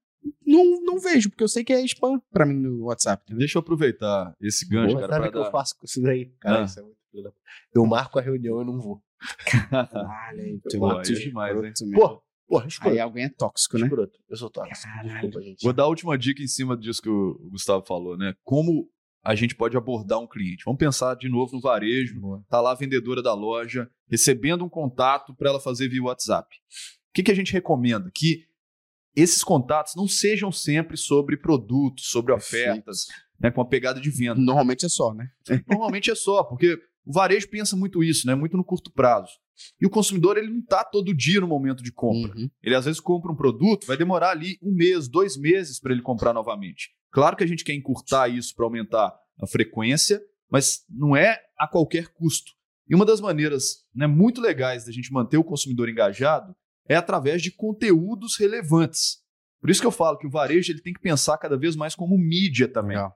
não, não vejo, porque eu sei que é spam para mim no WhatsApp. Entendeu? Deixa eu aproveitar esse gancho, Boa, cara. Sabe o que dar... eu faço com isso daí? Cara, ah. isso é muito Eu marco a reunião e não vou. Caralho, tu é demais, hein? Pô, Porra, escroto. Aí alguém é tóxico, né? Escroto. Eu sou tóxico. Desculpa, gente. Vou dar a última dica em cima disso que o Gustavo falou, né? Como a gente pode abordar um cliente. Vamos pensar de novo no varejo. Boa. Tá lá a vendedora da loja recebendo um contato para ela fazer via WhatsApp. O que, que a gente recomenda? Que esses contatos não sejam sempre sobre produtos, sobre ofertas, né, com a pegada de venda. Normalmente é só, né? Normalmente é só, porque o varejo pensa muito isso, né? Muito no curto prazo. E o consumidor ele não está todo dia no momento de compra. Uhum. Ele às vezes compra um produto, vai demorar ali um mês, dois meses para ele comprar novamente. Claro que a gente quer encurtar isso para aumentar a frequência, mas não é a qualquer custo. E uma das maneiras né, muito legais da gente manter o consumidor engajado é através de conteúdos relevantes. Por isso que eu falo que o varejo ele tem que pensar cada vez mais como mídia também. Legal.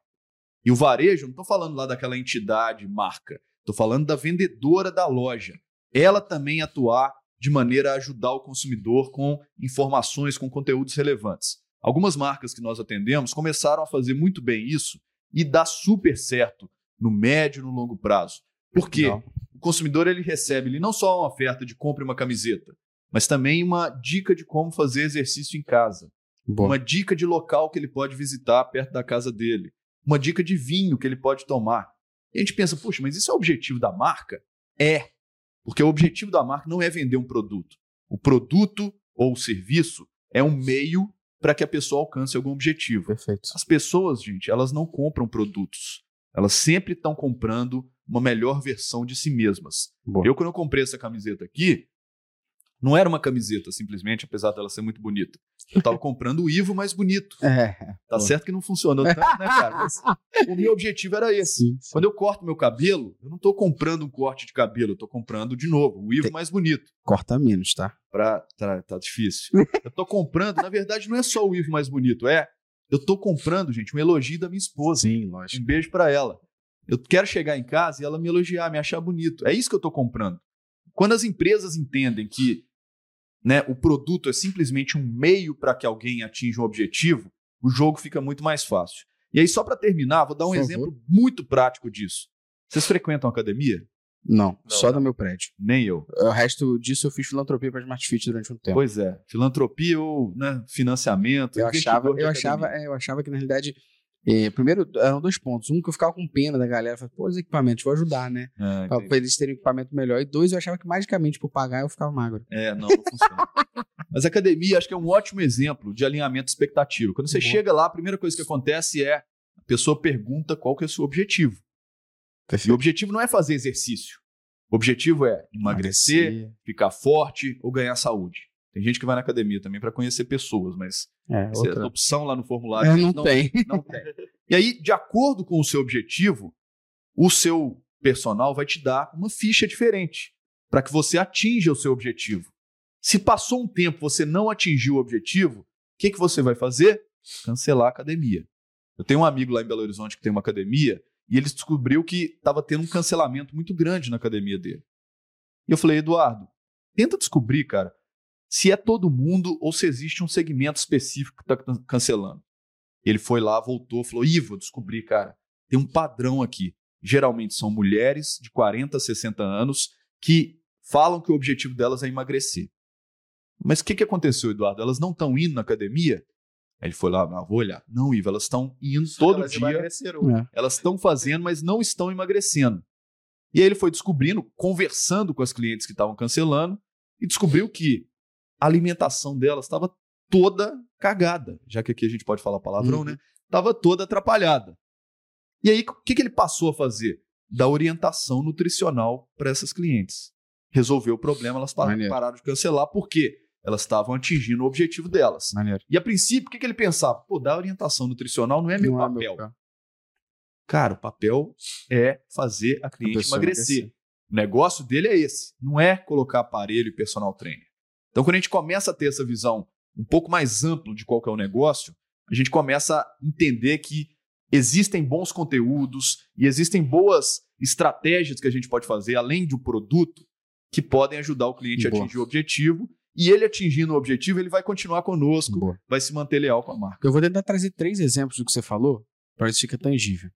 E o varejo, não estou falando lá daquela entidade, marca. Estou falando da vendedora da loja ela também atuar de maneira a ajudar o consumidor com informações, com conteúdos relevantes. Algumas marcas que nós atendemos começaram a fazer muito bem isso e dá super certo no médio e no longo prazo. Por quê? Não. O consumidor ele recebe ele não só uma oferta de compre uma camiseta, mas também uma dica de como fazer exercício em casa. Bom. Uma dica de local que ele pode visitar perto da casa dele. Uma dica de vinho que ele pode tomar. E a gente pensa, puxa, mas isso é o objetivo da marca? É. Porque o objetivo da marca não é vender um produto. O produto ou o serviço é um meio para que a pessoa alcance algum objetivo. Perfeito. As pessoas, gente, elas não compram produtos. Elas sempre estão comprando uma melhor versão de si mesmas. Boa. Eu, quando eu comprei essa camiseta aqui, não era uma camiseta, simplesmente, apesar dela ser muito bonita. Eu tava comprando o Ivo mais bonito. É, tá certo que não funcionou tanto, né, cara? Mas o meu objetivo era esse. Sim, sim. Quando eu corto meu cabelo, eu não tô comprando um corte de cabelo, eu tô comprando de novo, o Ivo Tem... mais bonito. Corta menos, tá? Pra... Tá, tá difícil. eu tô comprando, na verdade, não é só o Ivo mais bonito, é. Eu tô comprando, gente, um elogio da minha esposa. Sim, lógico. Um beijo para ela. Eu quero chegar em casa e ela me elogiar, me achar bonito. É isso que eu tô comprando. Quando as empresas entendem que né, o produto é simplesmente um meio para que alguém atinja um objetivo, o jogo fica muito mais fácil. E aí, só para terminar, vou dar um exemplo muito prático disso. Vocês frequentam academia? Não, não só não. no meu prédio. Nem eu. O resto disso eu fiz filantropia para Smart Fit durante um tempo. Pois é, filantropia ou né, financiamento. Eu achava, eu achava, é, eu achava que na realidade é, primeiro, eram dois pontos. Um, que eu ficava com pena da galera. Falei, pô, os equipamentos, vou ajudar, né? É, pra, pra, eles terem um equipamento melhor. E dois, eu achava que magicamente por pagar eu ficava magro. É, não, não funciona. Mas a academia, acho que é um ótimo exemplo de alinhamento expectativa. Quando você Boa. chega lá, a primeira coisa que acontece é a pessoa pergunta qual que é o seu objetivo. Perfeito. E o objetivo não é fazer exercício. O objetivo é emagrecer, emagrecer, ficar forte ou ganhar saúde. Tem gente que vai na academia também para conhecer pessoas, mas é, outra... opção lá no formulário é, não, não, tem. não tem. E aí, de acordo com o seu objetivo, o seu personal vai te dar uma ficha diferente para que você atinja o seu objetivo. Se passou um tempo você não atingiu o objetivo, o que, que você vai fazer? Cancelar a academia. Eu tenho um amigo lá em Belo Horizonte que tem uma academia e ele descobriu que estava tendo um cancelamento muito grande na academia dele. E eu falei, Eduardo, tenta descobrir, cara, se é todo mundo ou se existe um segmento específico que está cancelando. Ele foi lá, voltou, falou: Ivo, descobri, cara, tem um padrão aqui. Geralmente são mulheres de 40 a 60 anos que falam que o objetivo delas é emagrecer. Mas o que, que aconteceu, Eduardo? Elas não estão indo na academia? Aí ele foi lá, ah, vou olhar. Não, Ivo, elas estão indo todo elas dia. emagreceram. Elas estão fazendo, mas não estão emagrecendo. E aí ele foi descobrindo, conversando com as clientes que estavam cancelando, e descobriu que a alimentação delas estava toda cagada, já que aqui a gente pode falar palavrão, Uhum. né? Estava toda atrapalhada. E aí, o que, que ele passou a fazer? Dar orientação nutricional para essas clientes. Resolveu o problema, elas pararam, Maneiro. pararam de cancelar, porque elas estavam atingindo o objetivo delas. Maneiro. E a princípio, o que, que ele pensava? Pô, dar orientação nutricional não é meu Não é papel. papel. Cara, o papel é fazer a cliente pessoa emagrecer. emagrecer. O negócio dele é esse, não é colocar aparelho e personal trainer. Então, quando a gente começa a ter essa visão um pouco mais ampla de qual que é o negócio, a gente começa a entender que existem bons conteúdos e existem boas estratégias que a gente pode fazer, além do produto, que podem ajudar o cliente a Boa. atingir o objetivo. E ele atingindo o objetivo, ele vai continuar conosco, Boa. vai se manter leal com a marca. Eu vou tentar trazer três exemplos do que você falou, para ver se fica tangível.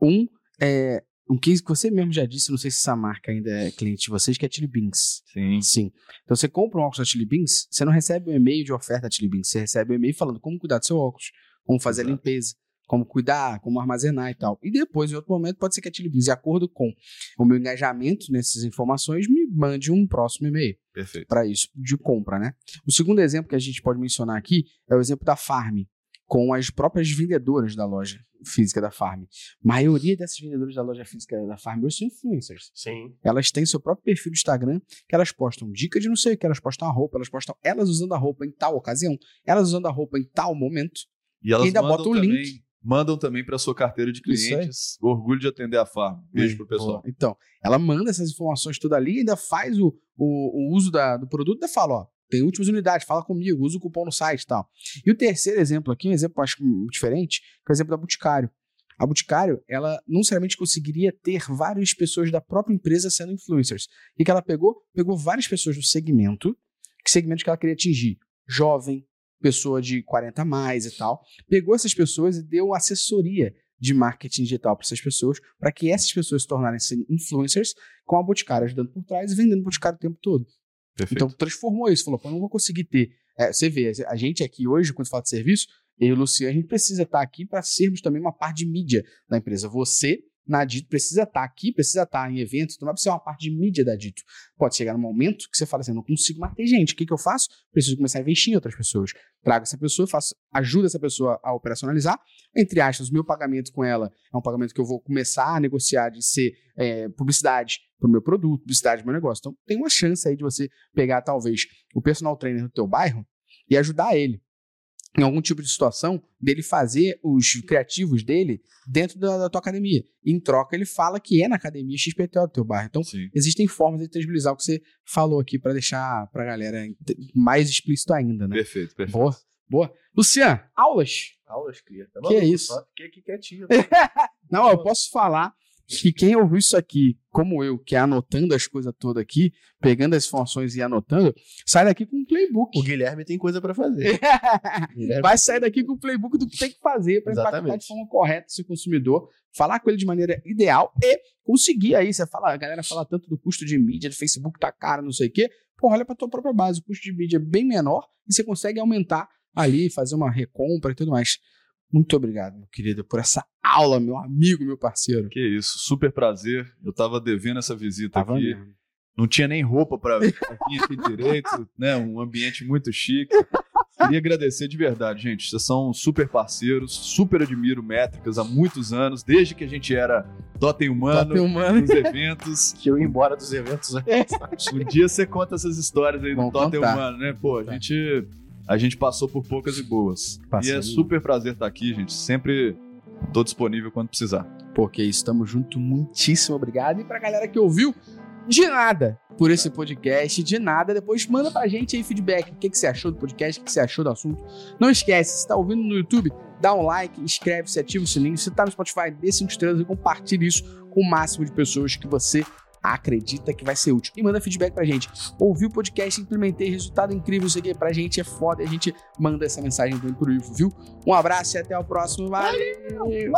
Um é um case que você mesmo já disse, não sei se essa marca ainda é cliente de vocês, que é a Chili Beans. Sim. Sim. Então você compra um óculos da Chili Beans, você não recebe um e-mail de oferta da Chili Beans, você recebe um e-mail falando como cuidar do seu óculos, como fazer a Exato. limpeza, como cuidar, como armazenar e tal. E depois, em outro momento, pode ser que a Chili Beans, de acordo com o meu engajamento nessas informações, me mande um próximo e-mail Perfeito. para isso, de compra, né? O segundo exemplo que a gente pode mencionar aqui é o exemplo da Farm, com as próprias vendedoras da loja física da Farm. A maioria dessas vendedoras da loja física da Farm hoje são influencers. Sim. Elas têm seu próprio perfil do Instagram, que elas postam dica de não sei o que, elas postam a roupa, elas postam elas usando a roupa em tal ocasião, elas usando a roupa em tal momento. E elas ainda mandam bota o também, link. Mandam também para sua carteira de clientes. Orgulho de atender a farm. Beijo pro pessoal. Então, ela manda essas informações tudo ali, ainda faz o, o, o uso da- do produto, ainda fala, ó, tem últimas unidades, fala comigo, usa o cupom no site e tal. E o terceiro exemplo aqui, um exemplo acho hum, diferente, que é o exemplo da Boticário. A Boticário, ela não necessariamente conseguiria ter várias pessoas da própria empresa sendo influencers. E que ela pegou? Pegou várias pessoas do segmento, que segmento que ela queria atingir? Jovem, pessoa de 40 a mais e tal. Pegou essas pessoas e deu assessoria de marketing digital para essas pessoas, para que essas pessoas se tornarem influencers com a Boticário ajudando por trás e vendendo Boticário o tempo todo. Perfeito. Então transformou isso, falou, pô, não vou conseguir ter. É, você vê, a gente aqui hoje, quando fala de serviço, eu e o Luciano, a gente precisa estar aqui para sermos também uma parte de mídia da empresa. Você, na Dito, precisa estar aqui, precisa estar em eventos, então não precisa ser uma parte de mídia da Dito. Pode chegar num momento que você fala assim, não consigo mais ter gente, o que, que eu faço? Preciso começar a investir em outras pessoas. Trago essa pessoa, faço, ajuda essa pessoa a operacionalizar. Entre aspas, o meu pagamento com ela é um pagamento que eu vou começar a negociar de ser é, publicidade para o meu produto, publicidade para o meu negócio. Então, tem uma chance aí de você pegar, talvez, o personal trainer do teu bairro e ajudar ele em algum tipo de situação dele fazer os criativos dele dentro da, da tua academia. E, em troca, ele fala que é na academia XPTO do teu bairro. Então, Sim. existem formas de tangibilizar o que você falou aqui para deixar para a galera mais explícito ainda, né? Perfeito, perfeito. Boa, boa. Luciano, aulas. Aulas cria. Tá Que é isso? Fiquei aqui quietinho. Não, eu posso falar que quem ouviu isso aqui, como eu, que é anotando as coisas todas aqui, pegando as informações e anotando, sai daqui com um playbook. o Guilherme tem coisa pra fazer. Vai sair daqui com o playbook do que tem que fazer para impactar de forma correta o seu consumidor, falar com ele de maneira ideal e conseguir aí. Você fala, a galera fala tanto do custo de mídia, do Facebook tá caro, não sei o quê. Pô, olha para tua própria base, o custo de mídia é bem menor e você consegue aumentar ali, fazer uma recompra e tudo mais. Muito obrigado, meu querido, por essa aula, meu amigo, meu parceiro. Que isso, super prazer. Eu tava devendo essa visita Tava aqui. mesmo. Não tinha nem roupa para vir aqui direito, né? Um ambiente muito chique. Queria agradecer de verdade, gente. Vocês são super parceiros, super admiro métricas há muitos anos, desde que a gente era Totem Humano, Totem Humano. nos eventos. Que eu ia embora dos eventos. né? Um dia você conta essas histórias aí do Vamos Totem contar. Humano, né? Pô, a gente, a gente passou por poucas e boas. Passou. E é super prazer estar aqui, gente. Sempre tô disponível quando precisar. Porque estamos junto, muitíssimo obrigado. E pra galera que ouviu, de nada. por esse podcast. De nada, depois manda pra gente aí feedback. O que, que você achou do podcast, o que você achou do assunto. Não esquece, se tá ouvindo no YouTube, dá um like, inscreve-se, ativa o sininho. Se tá no Spotify, dê 5 estrelas e compartilhe isso com o máximo de pessoas que você acredita que vai ser útil. E manda feedback pra gente. Ouvi o podcast, implementei, resultado incrível, isso aqui pra gente é foda. A gente manda essa mensagem pro Ivo, viu? Um abraço e até o próximo. Valeu! Valeu.